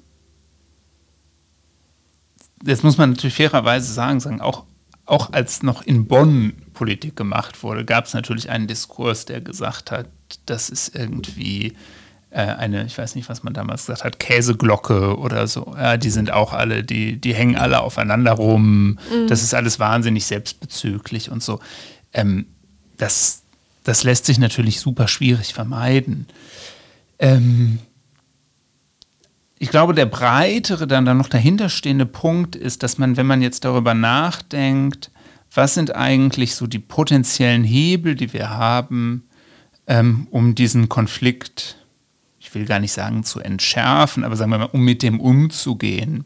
jetzt muss man natürlich fairerweise sagen, sagen auch, auch als noch in Bonn Politik gemacht wurde, gab es natürlich einen Diskurs, der gesagt hat, das ist irgendwie äh, eine, ich weiß nicht, was man damals gesagt hat, Käseglocke oder so. Ja, die sind auch alle, die, die hängen alle aufeinander rum. Mhm. Das ist alles wahnsinnig selbstbezüglich und so. Ähm, das, das lässt sich natürlich super schwierig vermeiden. Ähm, ich glaube, der breitere, dann, dann noch dahinterstehende Punkt ist, dass man, wenn man jetzt darüber nachdenkt, was sind eigentlich so die potenziellen Hebel, die wir haben, ähm, um diesen Konflikt, ich will gar nicht sagen zu entschärfen, aber sagen wir mal, um mit dem umzugehen.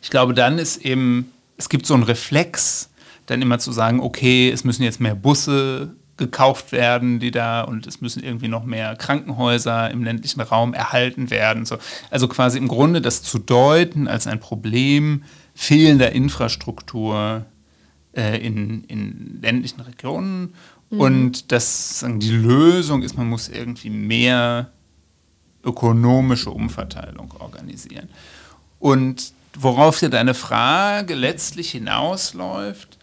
Ich glaube, dann ist eben, es gibt so einen Reflex, dann immer zu sagen, okay, es müssen jetzt mehr Busse gekauft werden, die da und es müssen irgendwie noch mehr Krankenhäuser im ländlichen Raum erhalten werden. So. Also quasi im Grunde das zu deuten als ein Problem fehlender Infrastruktur äh, in, in ländlichen Regionen mhm. und dass die Lösung ist, man muss irgendwie mehr ökonomische Umverteilung organisieren. Und worauf ja deine Frage letztlich hinausläuft,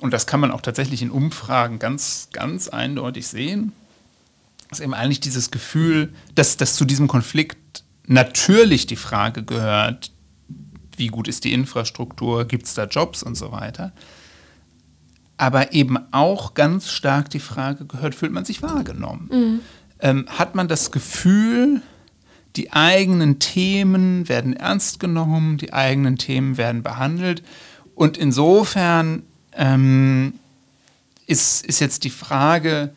und das kann man auch tatsächlich in Umfragen ganz, ganz eindeutig sehen, ist eben eigentlich dieses Gefühl, dass, dass zu diesem Konflikt natürlich die Frage gehört, wie gut ist die Infrastruktur, gibt es da Jobs und so weiter. Aber eben auch ganz stark die Frage gehört, fühlt man sich wahrgenommen? Mhm. Ähm, hat man das Gefühl, die eigenen Themen werden ernst genommen, die eigenen Themen werden behandelt? Und insofern ähm, ist, ist jetzt die Frage,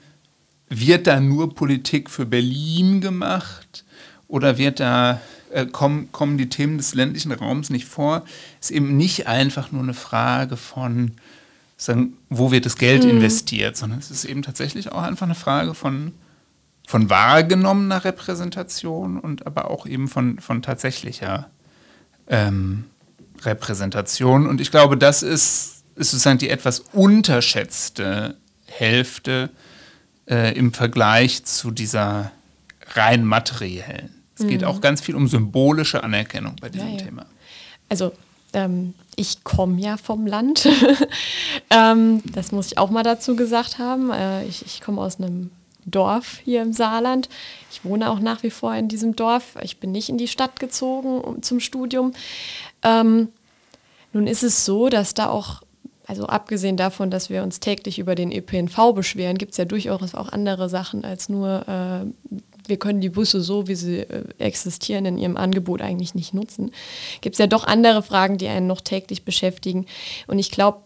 wird da nur Politik für Berlin gemacht oder wird da, äh, kommen, kommen die Themen des ländlichen Raums nicht vor? Ist eben nicht einfach nur eine Frage von, sagen, wo wird das Geld mhm. investiert, sondern es ist eben tatsächlich auch einfach eine Frage von, von wahrgenommener Repräsentation und aber auch eben von, von tatsächlicher ähm, Repräsentation. Und ich glaube, das ist, ist sozusagen die etwas unterschätzte Hälfte äh, im Vergleich zu dieser rein materiellen. Es geht mhm. auch ganz viel um symbolische Anerkennung bei diesem ja, ja. Thema. Also ähm, ich komme ja vom Land. [LAUGHS] ähm, das muss ich auch mal dazu gesagt haben. Äh, ich, ich komme aus einem Dorf hier im Saarland. Ich wohne auch nach wie vor in diesem Dorf. Ich bin nicht in die Stadt gezogen um, zum Studium. Ähm, nun ist es so, dass da auch, also abgesehen davon, dass wir uns täglich über den ÖPNV beschweren, gibt es ja durchaus auch andere Sachen als nur, äh, wir können die Busse so, wie sie äh, existieren, in ihrem Angebot eigentlich nicht nutzen. Gibt es ja doch andere Fragen, die einen noch täglich beschäftigen. Und ich glaube,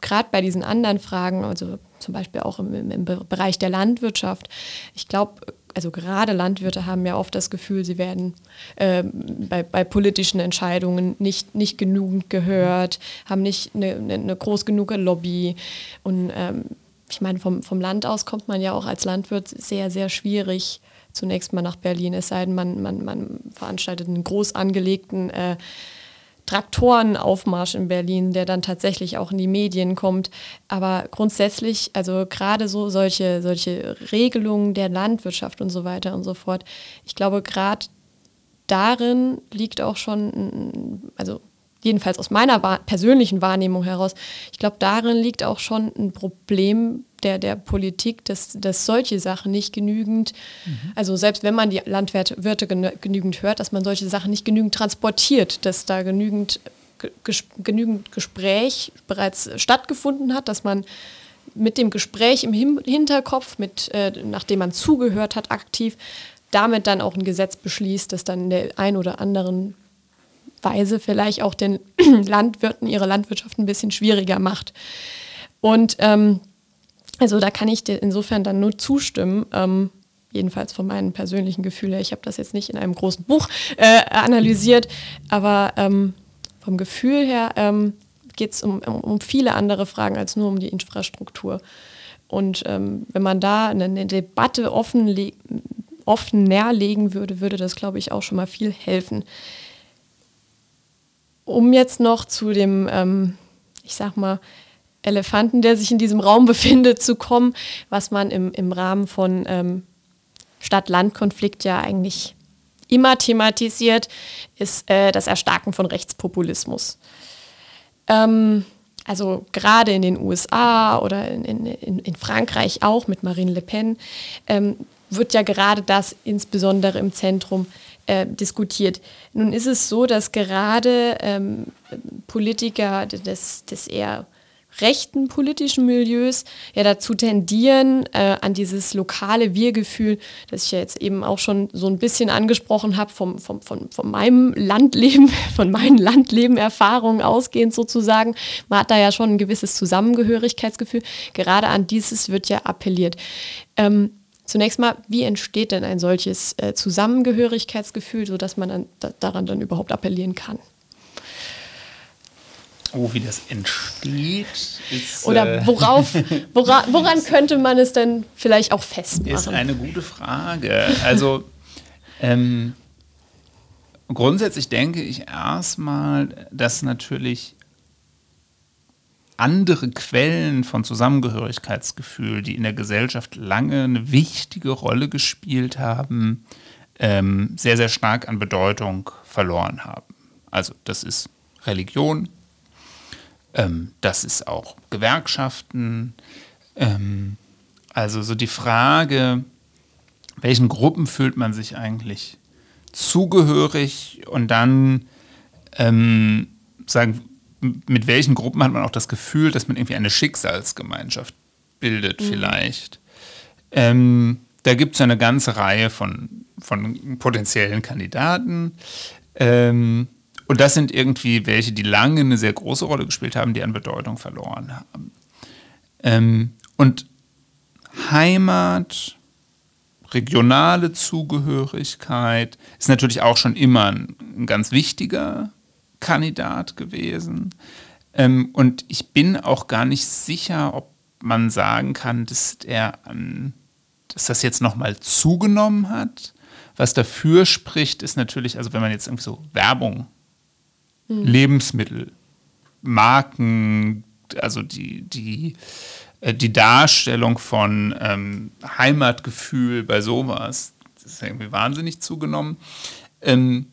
gerade bei diesen anderen Fragen, also zum Beispiel auch im, im Bereich der Landwirtschaft, ich glaube, also gerade Landwirte haben ja oft das Gefühl, sie werden äh, bei, bei, politischen Entscheidungen nicht, nicht genügend gehört, haben nicht eine, eine groß genug Lobby. Und ähm, ich meine, vom, vom Land aus kommt man ja auch als Landwirt sehr, sehr schwierig zunächst mal nach Berlin, es sei denn, man, man, man veranstaltet einen groß angelegten äh, Traktorenaufmarsch in Berlin, der dann tatsächlich auch in die Medien kommt. Aber grundsätzlich, also gerade so solche, solche Regelungen der Landwirtschaft und so weiter und so fort, ich glaube, gerade darin liegt auch schon, also jedenfalls aus meiner persönlichen Wahrnehmung heraus, ich glaube, darin liegt auch schon ein Problem der, der Politik, dass, dass solche Sachen nicht genügend, mhm. also selbst wenn man die Landwirte genügend hört, dass man solche Sachen nicht genügend transportiert, dass da genügend, ges genügend Gespräch bereits stattgefunden hat, dass man mit dem Gespräch im Hinterkopf, mit, äh, nachdem man zugehört hat, aktiv, damit dann auch ein Gesetz beschließt, das dann in der ein oder anderen Weise vielleicht auch den [CLEARS THROAT] Landwirten ihre Landwirtschaft ein bisschen schwieriger macht. Und ähm, also da kann ich dir insofern dann nur zustimmen. Ähm, jedenfalls von meinen persönlichen Gefühlen. Ich habe das jetzt nicht in einem großen Buch äh, analysiert, aber ähm, vom Gefühl her ähm, geht es um, um, viele andere Fragen als nur um die Infrastruktur. Und ähm, wenn man da eine, eine Debatte offen, offen näherlegen würde, würde das, glaube ich, auch schon mal viel helfen. Um jetzt noch zu dem, ähm, ich sag mal, Elefanten, der sich in diesem Raum [LAUGHS] befindet, zu kommen, was man im, im Rahmen von ähm, Stadt-Land-Konflikt ja eigentlich immer thematisiert, ist äh, das Erstarken von Rechtspopulismus. Ähm, also gerade in den USA oder in, in, in, Frankreich auch mit Marine Le Pen, ähm, wird ja gerade das insbesondere im Zentrum äh, diskutiert. Nun ist es so, dass gerade ähm, Politiker des, des eher rechten politischen Milieus ja dazu tendieren, äh, an dieses lokale Wir-Gefühl, das ich ja jetzt eben auch schon so ein bisschen angesprochen habe, vom, vom, von, von meinem Landleben, [LAUGHS] von meinen Landleben-Erfahrungen ausgehend sozusagen. Man hat da ja schon ein gewisses Zusammengehörigkeitsgefühl. Gerade an dieses wird ja appelliert. Ähm, Zunächst mal, wie entsteht denn ein solches äh, Zusammengehörigkeitsgefühl, sodass man dann, da, daran dann überhaupt appellieren kann? Oh, wie das entsteht. Ist, Oder äh, worauf, [LAUGHS] wora, woran könnte man es denn vielleicht auch festmachen? Ist eine gute Frage. Also ähm, grundsätzlich denke ich erstmal, dass natürlich andere Quellen von Zusammengehörigkeitsgefühl, die in der Gesellschaft lange eine wichtige Rolle gespielt haben, ähm, sehr, sehr stark an Bedeutung verloren haben. Also das ist Religion, ähm, das ist auch Gewerkschaften. Ähm, also so die Frage, welchen Gruppen fühlt man sich eigentlich zugehörig und dann ähm, sagen, mit welchen Gruppen hat man auch das Gefühl, dass man irgendwie eine Schicksalsgemeinschaft bildet mhm. vielleicht. Ähm, da gibt es eine ganze Reihe von, von potenziellen Kandidaten. Ähm, und das sind irgendwie welche, die lange eine sehr große Rolle gespielt haben, die an Bedeutung verloren haben. Ähm, und Heimat, regionale Zugehörigkeit ist natürlich auch schon immer ein, ein ganz wichtiger Kandidat gewesen. Ähm, und ich bin auch gar nicht sicher, ob man sagen kann, dass, der, dass das jetzt nochmal zugenommen hat. Was dafür spricht, ist natürlich, also wenn man jetzt irgendwie so Werbung Lebensmittel, Marken, also die, die, äh, die Darstellung von ähm, Heimatgefühl bei sowas, das ist irgendwie wahnsinnig zugenommen. Ähm,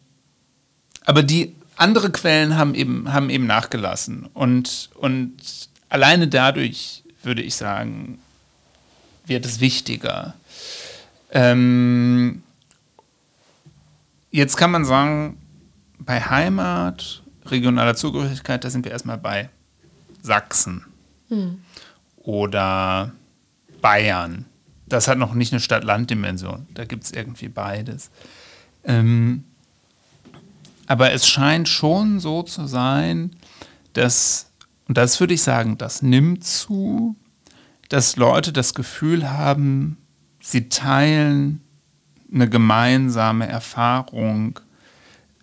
aber die andere Quellen haben eben, haben eben nachgelassen. Und, und alleine dadurch, würde ich sagen, wird es wichtiger. Ähm, jetzt kann man sagen, bei Heimat, regionaler Zugehörigkeit, da sind wir erstmal bei Sachsen hm. oder Bayern. Das hat noch nicht eine Stadt-Land-Dimension. Da gibt es irgendwie beides. Ähm, aber es scheint schon so zu sein, dass, und das würde ich sagen, das nimmt zu, dass Leute das Gefühl haben, sie teilen eine gemeinsame Erfahrung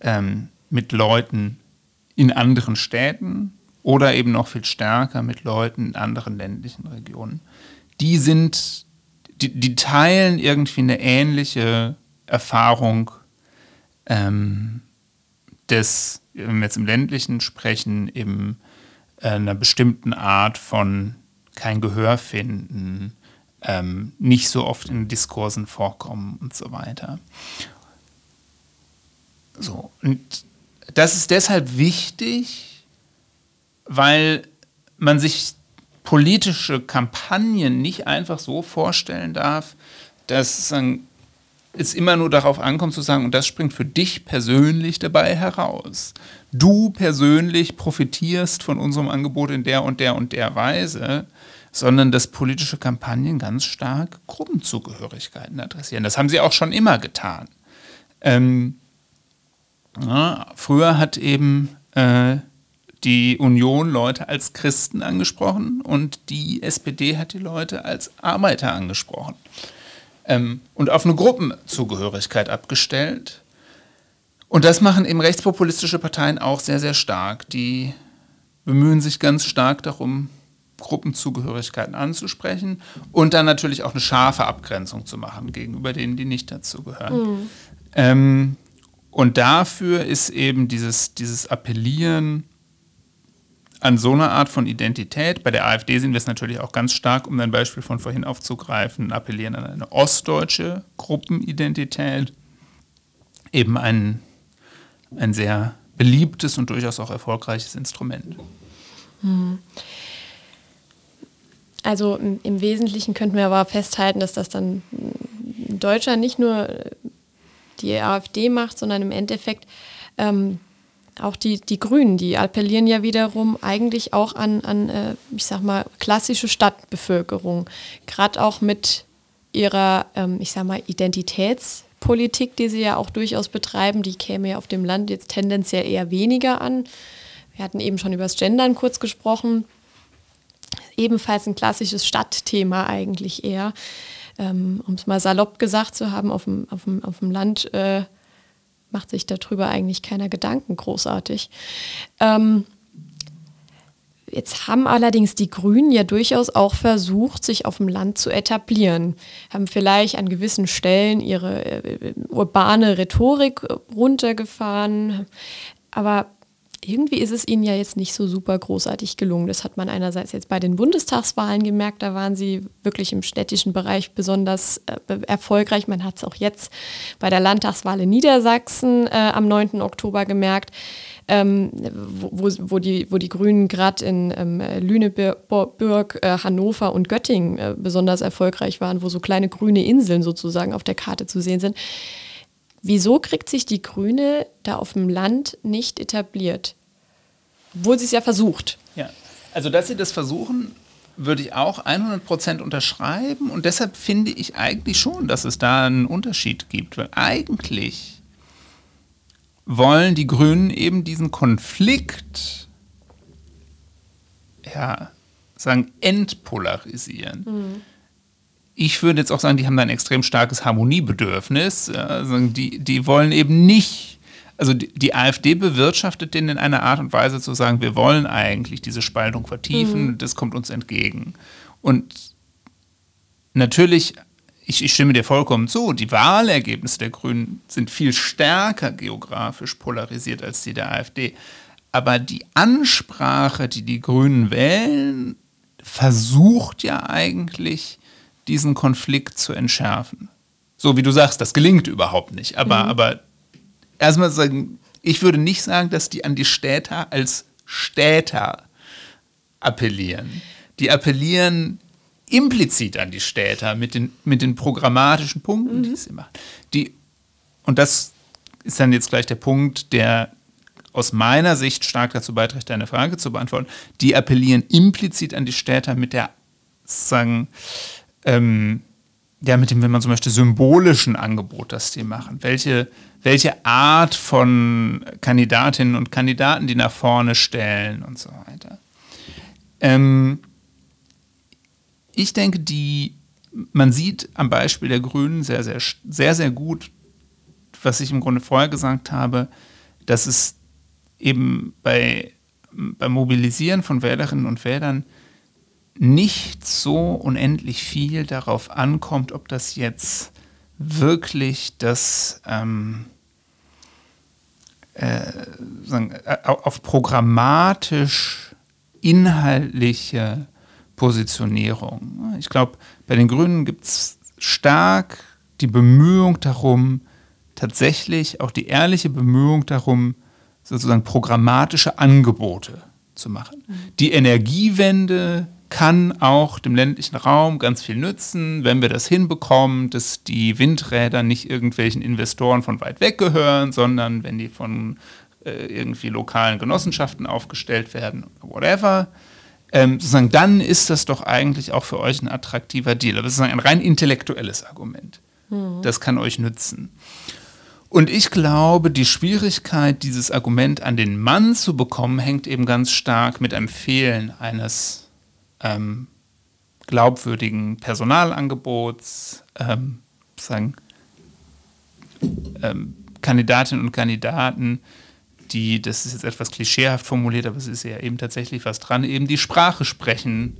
ähm, mit Leuten in anderen Städten oder eben noch viel stärker mit Leuten in anderen ländlichen Regionen. Die sind, die, die teilen irgendwie eine ähnliche Erfahrung ähm, des, wenn wir jetzt im ländlichen sprechen, eben äh, einer bestimmten Art von kein Gehör finden, ähm, nicht so oft in Diskursen vorkommen und so weiter. So, und das ist deshalb wichtig, weil man sich politische Kampagnen nicht einfach so vorstellen darf, dass es immer nur darauf ankommt zu sagen, und das springt für dich persönlich dabei heraus. Du persönlich profitierst von unserem Angebot in der und der und der Weise sondern dass politische Kampagnen ganz stark Gruppenzugehörigkeiten adressieren. Das haben sie auch schon immer getan. Ähm, ja, früher hat eben äh, die Union Leute als Christen angesprochen und die SPD hat die Leute als Arbeiter angesprochen ähm, und auf eine Gruppenzugehörigkeit abgestellt. Und das machen eben rechtspopulistische Parteien auch sehr, sehr stark. Die bemühen sich ganz stark darum, Gruppenzugehörigkeiten anzusprechen und dann natürlich auch eine scharfe Abgrenzung zu machen gegenüber denen, die nicht dazugehören. Mhm. Ähm, und dafür ist eben dieses, dieses Appellieren an so eine Art von Identität. Bei der AfD sehen wir es natürlich auch ganz stark, um ein Beispiel von vorhin aufzugreifen, appellieren an eine ostdeutsche Gruppenidentität. Eben ein, ein sehr beliebtes und durchaus auch erfolgreiches Instrument. Mhm. Also im, Wesentlichen könnten wir aber festhalten, dass das dann in Deutschland nicht nur die AfD macht, sondern im Endeffekt ähm, auch die, die Grünen, die appellieren ja wiederum eigentlich auch an, an äh, ich sag mal, klassische Stadtbevölkerung. Gerade auch mit ihrer, ähm, ich sag mal, Identitätspolitik, die sie ja auch durchaus betreiben, die käme ja auf dem Land jetzt tendenziell eher weniger an. Wir hatten eben schon über das Gendern kurz gesprochen ebenfalls ein klassisches Stadtthema eigentlich eher. Ähm, um es mal salopp gesagt zu haben, auf dem, auf dem, auf dem Land äh, macht sich darüber eigentlich keiner Gedanken großartig. Ähm, Jetzt haben allerdings die Grünen ja durchaus auch versucht, sich auf dem Land zu etablieren, haben vielleicht an gewissen Stellen ihre äh, urbane Rhetorik runtergefahren, aber irgendwie ist es ihnen ja jetzt nicht so super großartig gelungen. Das hat man einerseits jetzt bei den Bundestagswahlen gemerkt, da waren sie wirklich im städtischen Bereich besonders äh, erfolgreich. Man hat es auch jetzt bei der Landtagswahl in Niedersachsen äh, am 9. Oktober gemerkt, ähm, wo, wo, die, wo die Grünen gerade in ähm, Lüneburg, äh, Hannover und Göttingen äh, besonders erfolgreich waren, wo so kleine grüne Inseln sozusagen auf der Karte zu sehen sind. Wieso kriegt sich die Grüne da auf dem Land nicht etabliert? Obwohl sie es ja versucht. Ja, also dass sie das versuchen, würde ich auch 100% unterschreiben und deshalb finde ich eigentlich schon, dass es da einen Unterschied gibt, weil eigentlich wollen die Grünen eben diesen Konflikt ja, sagen, entpolarisieren. Mhm ich würde jetzt auch sagen, die haben da ein extrem starkes Harmoniebedürfnis. Also die, die wollen eben nicht, also die, die, AfD bewirtschaftet den in einer Art und Weise zu sagen, wir wollen eigentlich diese Spaltung vertiefen, mhm. das kommt uns entgegen. Und natürlich, ich, ich stimme dir vollkommen zu, die Wahlergebnisse der Grünen sind viel stärker geografisch polarisiert als die der AfD. aber die Ansprache, die die Grünen wählen, versucht ja eigentlich, diesen Konflikt zu entschärfen. So wie du sagst, das gelingt überhaupt nicht. Aber, mhm. aber erstmal sagen, ich würde nicht sagen, dass die an die Städter als Städter appellieren. Die appellieren implizit an die Städter mit den, mit den programmatischen Punkten, mhm. die sie machen. Die, und das ist dann jetzt gleich der Punkt, der aus meiner Sicht stark dazu beiträgt, deine Frage zu beantworten. Die appellieren implizit an die Städter mit der, sagen, ähm, ja, mit dem, wenn man so möchte, symbolischen Angebot, das die machen. Welche, welche Art von Kandidatinnen und Kandidaten die nach vorne stellen und so weiter. Ähm, ich denke, die, man sieht am Beispiel der Grünen sehr, sehr, sehr, sehr gut, was ich im Grunde vorher gesagt habe, dass es eben bei, beim Mobilisieren von Wählerinnen und Wählern nicht so unendlich viel darauf ankommt, ob das jetzt wirklich das ähm, äh, sagen, äh, auf programmatisch inhaltliche Positionierung. Ich glaube, bei den Grünen gibt es stark die Bemühung darum, tatsächlich auch die ehrliche Bemühung darum, sozusagen programmatische Angebote zu machen. Mhm. Die Energiewende kann auch dem ländlichen Raum ganz viel nützen, wenn wir das hinbekommen, dass die Windräder nicht irgendwelchen Investoren von weit weg gehören, sondern wenn die von äh, irgendwie lokalen Genossenschaften aufgestellt werden, whatever. Ähm, sozusagen, dann ist das doch eigentlich auch für euch ein attraktiver Deal. Aber das ist ein rein intellektuelles Argument. Mhm. Das kann euch nützen. Und ich glaube, die Schwierigkeit, dieses Argument an den Mann zu bekommen, hängt eben ganz stark mit einem Fehlen eines ähm, glaubwürdigen Personalangebots, ähm, sagen, ähm, Kandidatinnen und Kandidaten, die, das ist jetzt etwas klischeehaft formuliert, aber es ist ja eben tatsächlich was dran, eben die Sprache sprechen,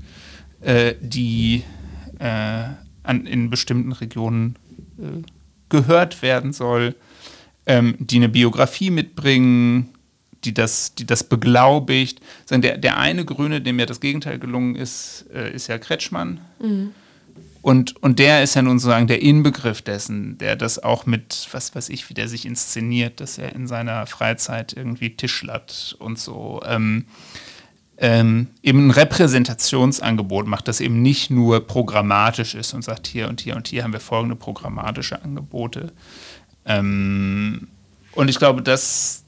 äh, die äh, an, in bestimmten Regionen äh, gehört werden soll ähm, die eine Biografie mitbringen, die das, die das beglaubigt. Der, der eine Grüne, dem ja das Gegenteil gelungen ist, äh, ist ja Kretschmann. Mhm. Und, und der ist ja nun sozusagen der Inbegriff dessen, der das auch mit, was weiß ich, wie der sich inszeniert, dass er in seiner Freizeit irgendwie tischlert und so. Ähm, ähm, eben ein Repräsentationsangebot macht, das eben nicht nur programmatisch ist und sagt, hier und hier und hier haben wir folgende programmatische Angebote. Ähm, und ich glaube, das,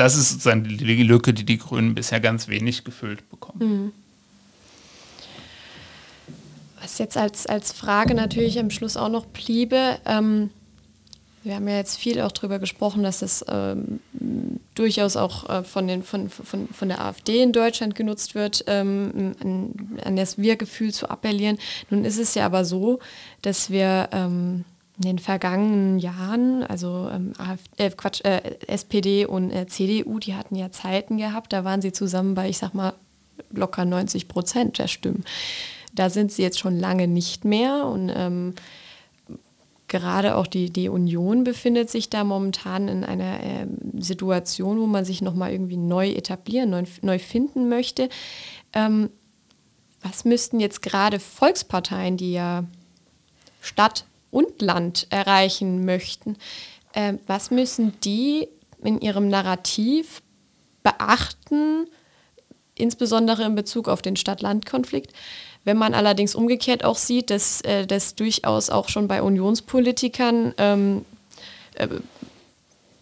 das ist sozusagen die Lücke, die die Grünen bisher ganz wenig gefüllt bekommen. Mhm. Was jetzt als, als Frage natürlich am Schluss auch noch bliebe, ähm, wir haben ja jetzt viel auch darüber gesprochen, dass es ähm, durchaus auch äh, von, den, von, von, von der AfD in Deutschland genutzt wird, ähm, an, an, das Wir-Gefühl zu appellieren. Nun ist es ja aber so, dass wir ähm, in den vergangenen Jahren, also ähm, AfD, äh, Quatsch, äh, SPD und äh, CDU, die hatten ja Zeiten gehabt, da waren sie zusammen bei, ich sag mal, locker 90 Prozent der Stimmen. Da sind sie jetzt schon lange nicht mehr und ähm, gerade auch die, die Union befindet sich da momentan in einer äh, Situation, wo man sich nochmal irgendwie neu etablieren, neu, neu finden möchte. Ähm, was müssten jetzt gerade Volksparteien, die ja Stadt und Land erreichen möchten, äh, was müssen die in ihrem Narrativ beachten, insbesondere in Bezug auf den Stadt-Land-Konflikt? Wenn man allerdings umgekehrt auch sieht, dass äh, das durchaus auch schon bei Unionspolitikern ähm, äh,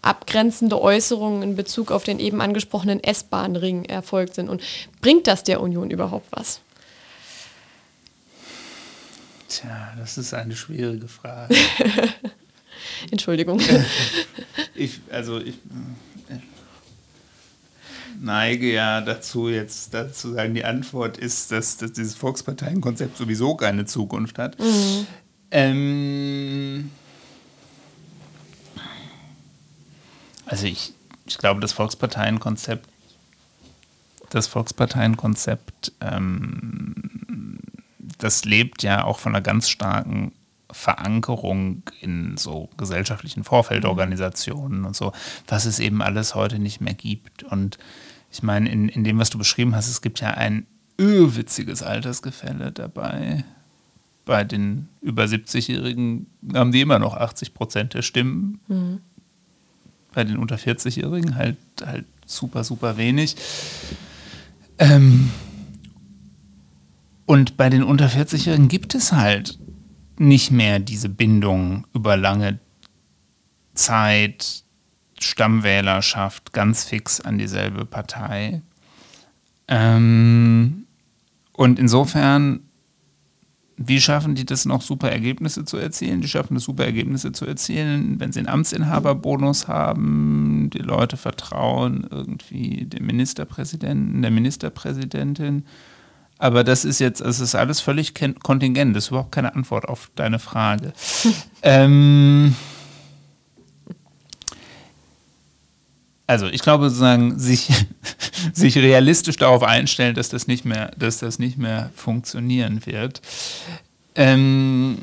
abgrenzende Äußerungen in Bezug auf den eben angesprochenen S-Bahn-Ring erfolgt sind. Und bringt das der Union überhaupt was? Tja, das ist eine schwierige Frage. [LAUGHS] Entschuldigung. [LAUGHS] ich, also ich äh, neige ja dazu, jetzt dazu sagen, die Antwort ist, dass, dass dieses Volksparteienkonzept sowieso keine Zukunft hat. Mhm. Ähm, also ich, ich glaube, das Volksparteienkonzept, das Volksparteienkonzept ähm, das lebt ja auch von einer ganz starken Verankerung in so gesellschaftlichen Vorfeldorganisationen und so, was es eben alles heute nicht mehr gibt. Und ich meine, in, in dem, was du beschrieben hast, es gibt ja ein irrwitziges Altersgefälle dabei. Bei den über 70-Jährigen haben die immer noch 80 Prozent der Stimmen. Mhm. Bei den unter 40-Jährigen halt, halt super, super wenig. Ähm, und bei den unter 40-Jährigen gibt es halt nicht mehr diese Bindung über lange Zeit, Stammwählerschaft ganz fix an dieselbe Partei. Ähm, und insofern, wie schaffen die das noch super Ergebnisse zu erzielen? Die schaffen es super Ergebnisse zu erzielen, wenn sie einen Amtsinhaberbonus haben, die Leute vertrauen irgendwie dem Ministerpräsidenten, der Ministerpräsidentin aber das ist jetzt, es ist alles völlig kontingent. Das ist überhaupt keine Antwort auf deine Frage. [LAUGHS] ähm, also ich glaube sozusagen, sich, [LAUGHS] sich realistisch darauf einstellen, dass das nicht mehr, dass das nicht mehr funktionieren wird. Ähm,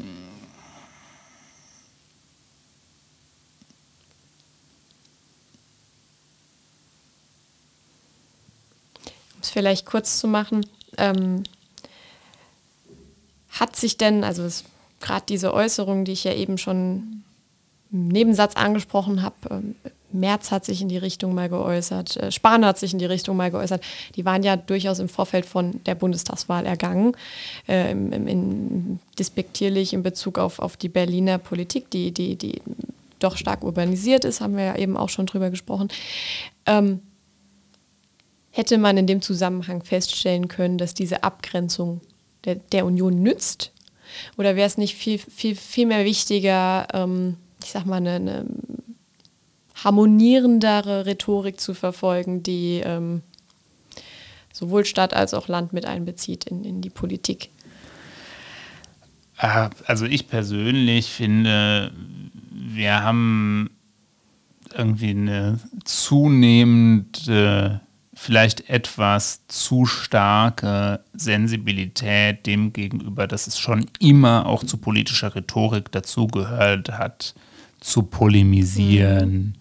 um es vielleicht kurz zu machen, ähm, hat sich denn, also gerade diese Äußerung, die ich ja eben schon im Nebensatz angesprochen habe, ähm, Merz hat sich in die Richtung mal geäußert, äh, Spahn hat sich in die Richtung mal geäußert. Die waren ja durchaus im Vorfeld von der Bundestagswahl ergangen, äh, in, in, despektierlich in Bezug auf, auf die Berliner Politik, die, die, die doch stark urbanisiert ist, haben wir ja eben auch schon drüber gesprochen. Ähm, hätte man in dem Zusammenhang feststellen können, dass diese Abgrenzung der, der Union nützt? Oder wäre es nicht viel, viel, viel mehr wichtiger, ähm, ich sag mal, eine, eine, harmonierendere Rhetorik zu verfolgen, die ähm, sowohl Stadt als auch Land mit einbezieht in, in die Politik? Ah, also ich persönlich finde, wir haben irgendwie eine zunehmende vielleicht etwas zu starke Sensibilität dem gegenüber, dass es schon immer auch zu politischer Rhetorik dazugehört hat, zu polemisieren, mhm.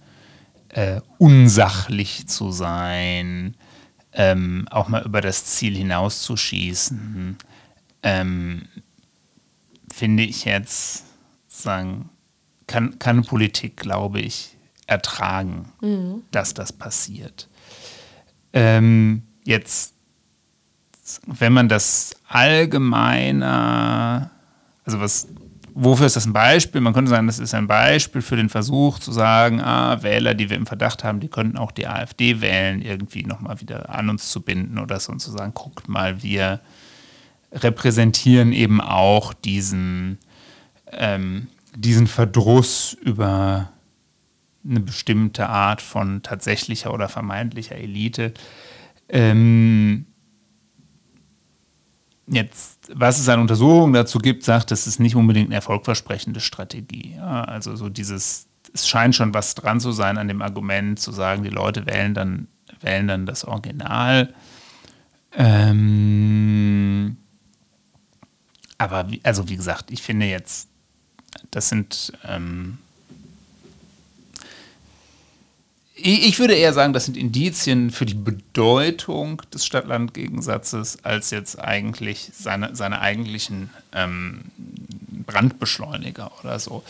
äh, unsachlich zu sein, ähm, auch mal über das Ziel hinauszuschießen, ähm, finde ich jetzt, sagen, kann, kann Politik, glaube ich, ertragen, mhm. dass das passiert. Ähm, jetzt, wenn man das allgemeiner, also was, wofür ist das ein Beispiel? Man könnte sagen, das ist ein Beispiel für den Versuch zu sagen, ah, Wähler, die wir im Verdacht haben, die könnten auch die AfD wählen, irgendwie nochmal wieder an uns zu binden oder so und zu sagen, guckt mal, wir repräsentieren eben auch diesen, ähm, diesen Verdruss über eine bestimmte Art von tatsächlicher oder vermeintlicher Elite. Ähm, jetzt, was es an Untersuchungen dazu gibt, sagt, das ist nicht unbedingt eine erfolgversprechende Strategie. Ja, also so dieses, es scheint schon was dran zu sein an dem Argument, zu sagen, die Leute wählen dann, wählen dann das Original. Ähm, aber wie, also wie gesagt, ich finde jetzt, das sind ähm, Ich würde eher sagen, das sind Indizien für die Bedeutung des Stadt-Land-Gegensatzes als jetzt eigentlich seine, seine eigentlichen ähm, Brandbeschleuniger oder so.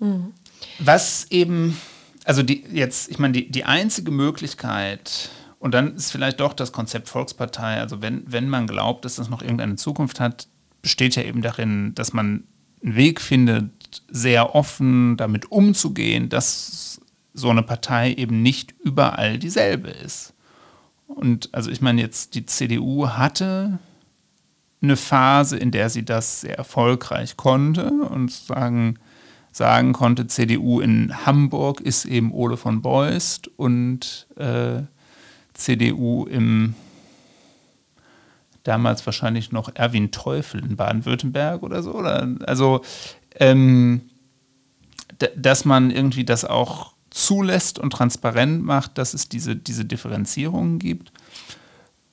Mhm. Was eben, also die, jetzt, ich meine, die, die einzige Möglichkeit, und dann ist vielleicht doch das Konzept Volkspartei, also wenn, wenn man glaubt, dass das noch irgendeine Zukunft hat, besteht ja eben darin, dass man einen Weg findet, sehr offen damit umzugehen, dass so eine Partei eben nicht überall dieselbe ist. Und also ich meine jetzt, die CDU hatte eine Phase, in der sie das sehr erfolgreich konnte und sagen, sagen konnte, CDU in Hamburg ist eben Ole von Beust und äh, CDU im damals wahrscheinlich noch Erwin Teufel in Baden-Württemberg oder so. Oder, also ähm, dass man irgendwie das auch zulässt und transparent macht, dass es diese, diese Differenzierungen gibt.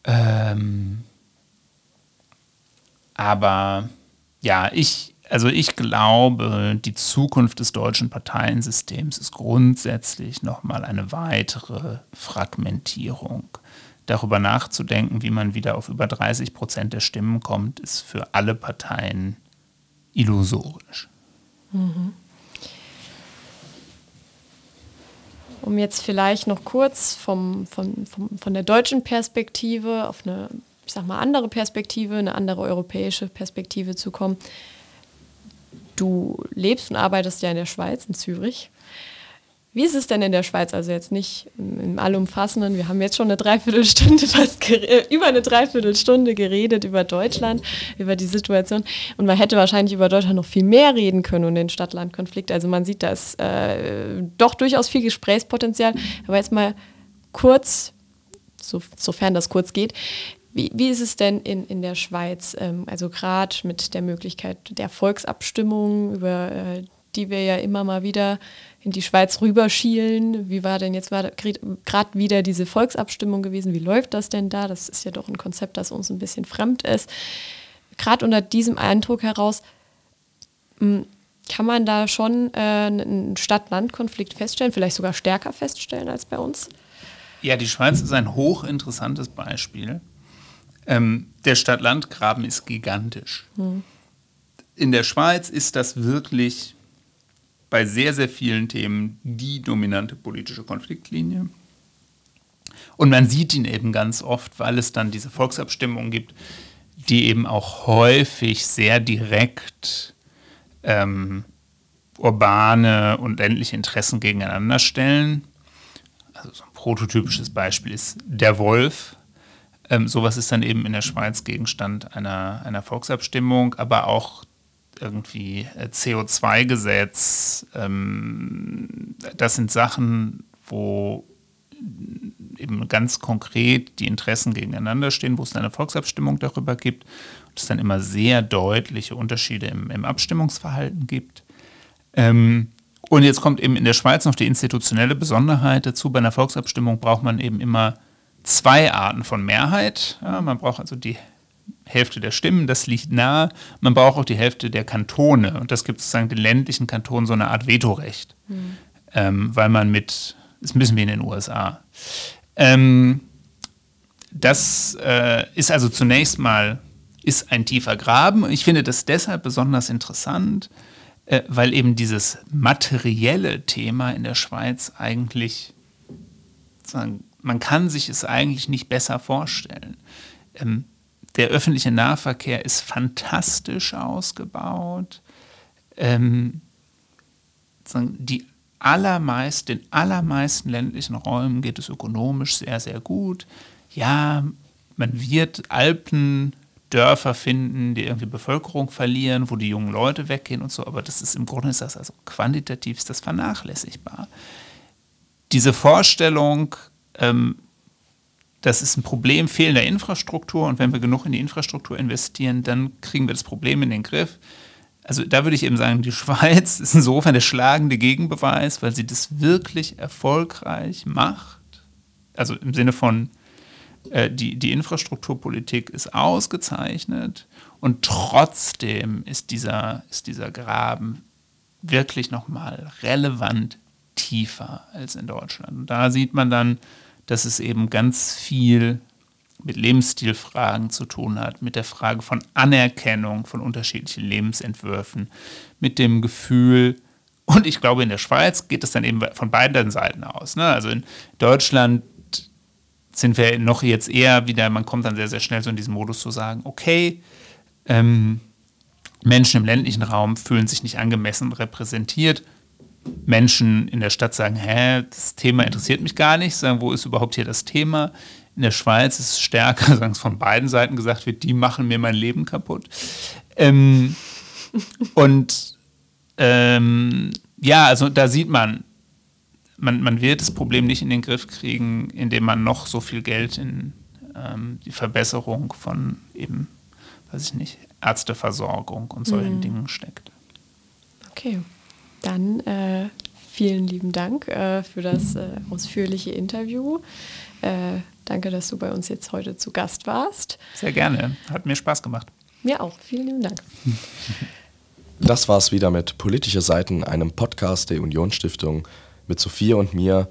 Ähm, aber Ja, ich, also ich glaube, die Zukunft des deutschen Parteiensystems ist grundsätzlich nochmal eine weitere Fragmentierung. Darüber nachzudenken, wie man wieder auf über 30 Prozent der Stimmen kommt, ist für alle Parteien illusorisch. Mhm. Um jetzt vielleicht noch kurz vom, vom, vom, von der deutschen Perspektive auf eine, ich sag mal, andere Perspektive, eine andere europäische Perspektive zu kommen. Du lebst und arbeitest ja in der Schweiz, in Zürich. Wie ist es denn in der Schweiz? Also jetzt nicht im Allumfassenden. Wir haben jetzt schon eine Dreiviertelstunde, [LAUGHS] fast über eine Dreiviertelstunde geredet über Deutschland, über die Situation. Und man hätte wahrscheinlich über Deutschland noch viel mehr reden können und den Stadt-Land-Konflikt. Also man sieht, da ist äh, doch durchaus viel Gesprächspotenzial. Aber jetzt mal kurz, so, sofern das kurz geht, wie, wie, ist es denn in, in der Schweiz? Ähm, also gerade mit der Möglichkeit der Volksabstimmung, über äh, die wir ja immer mal wieder in die Schweiz rüberschielen. Wie war denn jetzt gerade wieder diese Volksabstimmung gewesen? Wie läuft das denn da? Das ist ja doch ein Konzept, das uns ein bisschen fremd ist. Gerade unter diesem Eindruck heraus hm, kann man da schon äh, einen Stadt-Land-Konflikt feststellen, vielleicht sogar stärker feststellen als bei uns? Ja, die Schweiz ist ein hochinteressantes Beispiel. Ähm, der Stadt-Land-Graben ist gigantisch. Hm. In der Schweiz ist das wirklich bei sehr, sehr vielen Themen die dominante politische Konfliktlinie. Und man sieht ihn eben ganz oft, weil es dann diese Volksabstimmungen gibt, die eben auch häufig sehr direkt ähm, urbane und ländliche Interessen gegeneinander stellen. Also so ein prototypisches Beispiel ist der Wolf. Ähm, sowas ist dann eben in der Schweiz Gegenstand einer, einer Volksabstimmung, aber auch irgendwie äh, CO2-Gesetz. Ähm, das sind Sachen, wo eben ganz konkret die Interessen gegeneinander stehen, wo es eine Volksabstimmung darüber gibt und es dann immer sehr deutliche Unterschiede im, im Abstimmungsverhalten gibt. Ähm, und jetzt kommt eben in der Schweiz noch die institutionelle Besonderheit dazu. Bei einer Volksabstimmung braucht man eben immer zwei Arten von Mehrheit. Ja, man braucht also die Hälfte der Stimmen, das liegt nahe. Man braucht auch die Hälfte der Kantone. Und das gibt sozusagen den ländlichen Kantonen so eine Art Vetorecht. Mhm. Ähm, weil man mit, das müssen wir in den USA. Ähm, das äh, ist also zunächst mal ist ein tiefer Graben. Ich finde das deshalb besonders interessant, äh, weil eben dieses materielle Thema in der Schweiz eigentlich, man kann sich es eigentlich nicht besser vorstellen. Ähm, der öffentliche Nahverkehr ist fantastisch ausgebaut. Ähm, die allermeist, den allermeisten ländlichen Räumen geht es ökonomisch sehr, sehr gut. Ja, man wird Alpendörfer finden, die irgendwie Bevölkerung verlieren, wo die jungen Leute weggehen und so, aber das ist im Grunde ist das also quantitativ ist das vernachlässigbar. Diese Vorstellung, ähm, das ist ein Problem fehlender Infrastruktur und wenn wir genug in die Infrastruktur investieren, dann kriegen wir das Problem in den Griff. Also da würde ich eben sagen, die [LAUGHS] Schweiz ist insofern der schlagende Gegenbeweis, weil sie das wirklich erfolgreich macht. Also im Sinne von, äh, die, die Infrastrukturpolitik ist ausgezeichnet und trotzdem ist dieser, ist dieser Graben wirklich nochmal relevant tiefer als in Deutschland. Und da sieht man dann, dass es eben ganz viel mit Lebensstilfragen zu tun hat, mit der Frage von Anerkennung von unterschiedlichen Lebensentwürfen, mit dem Gefühl, und ich glaube, in der Schweiz geht es dann eben von beiden Seiten aus. Ne? Also in Deutschland sind wir noch jetzt eher wieder, man kommt dann sehr, sehr schnell so in diesen Modus zu sagen, okay, ähm, Menschen im ländlichen Raum fühlen sich nicht angemessen repräsentiert Menschen in der Stadt sagen, hä, das Thema interessiert mich gar nicht, sagen, wo ist überhaupt hier das Thema? In der Schweiz ist es stärker, [LAUGHS] sagen es von beiden Seiten gesagt wird, die machen mir mein Leben kaputt. Ähm, und ähm, ja, also da sieht man, man, man wird das Problem nicht in den Griff kriegen, indem man noch so viel Geld in ähm, die Verbesserung von eben, weiß ich nicht, Ärzteversorgung und solchen mhm. Dingen steckt. Okay. Dann äh, vielen lieben Dank äh, für das äh, ausführliche Interview. Äh, danke, dass du bei uns jetzt heute zu Gast warst. Sehr gerne. Hat mir Spaß gemacht. Mir auch. Vielen lieben Dank. [LAUGHS] Das war's wieder mit Politische Seiten, einem Podcast der Unionsstiftung mit Sophia und mir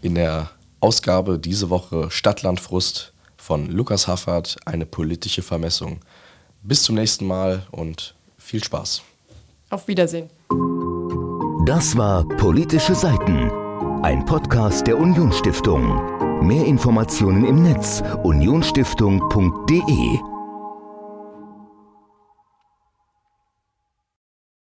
in der Ausgabe diese Woche Stadtlandfrust von Lukas Haffert, eine politische Vermessung. Bis zum nächsten Mal und viel Spaß. Auf Wiedersehen. Das war Politische Seiten, ein Podcast der Unionsstiftung. Mehr Informationen im Netz unionsstiftung.de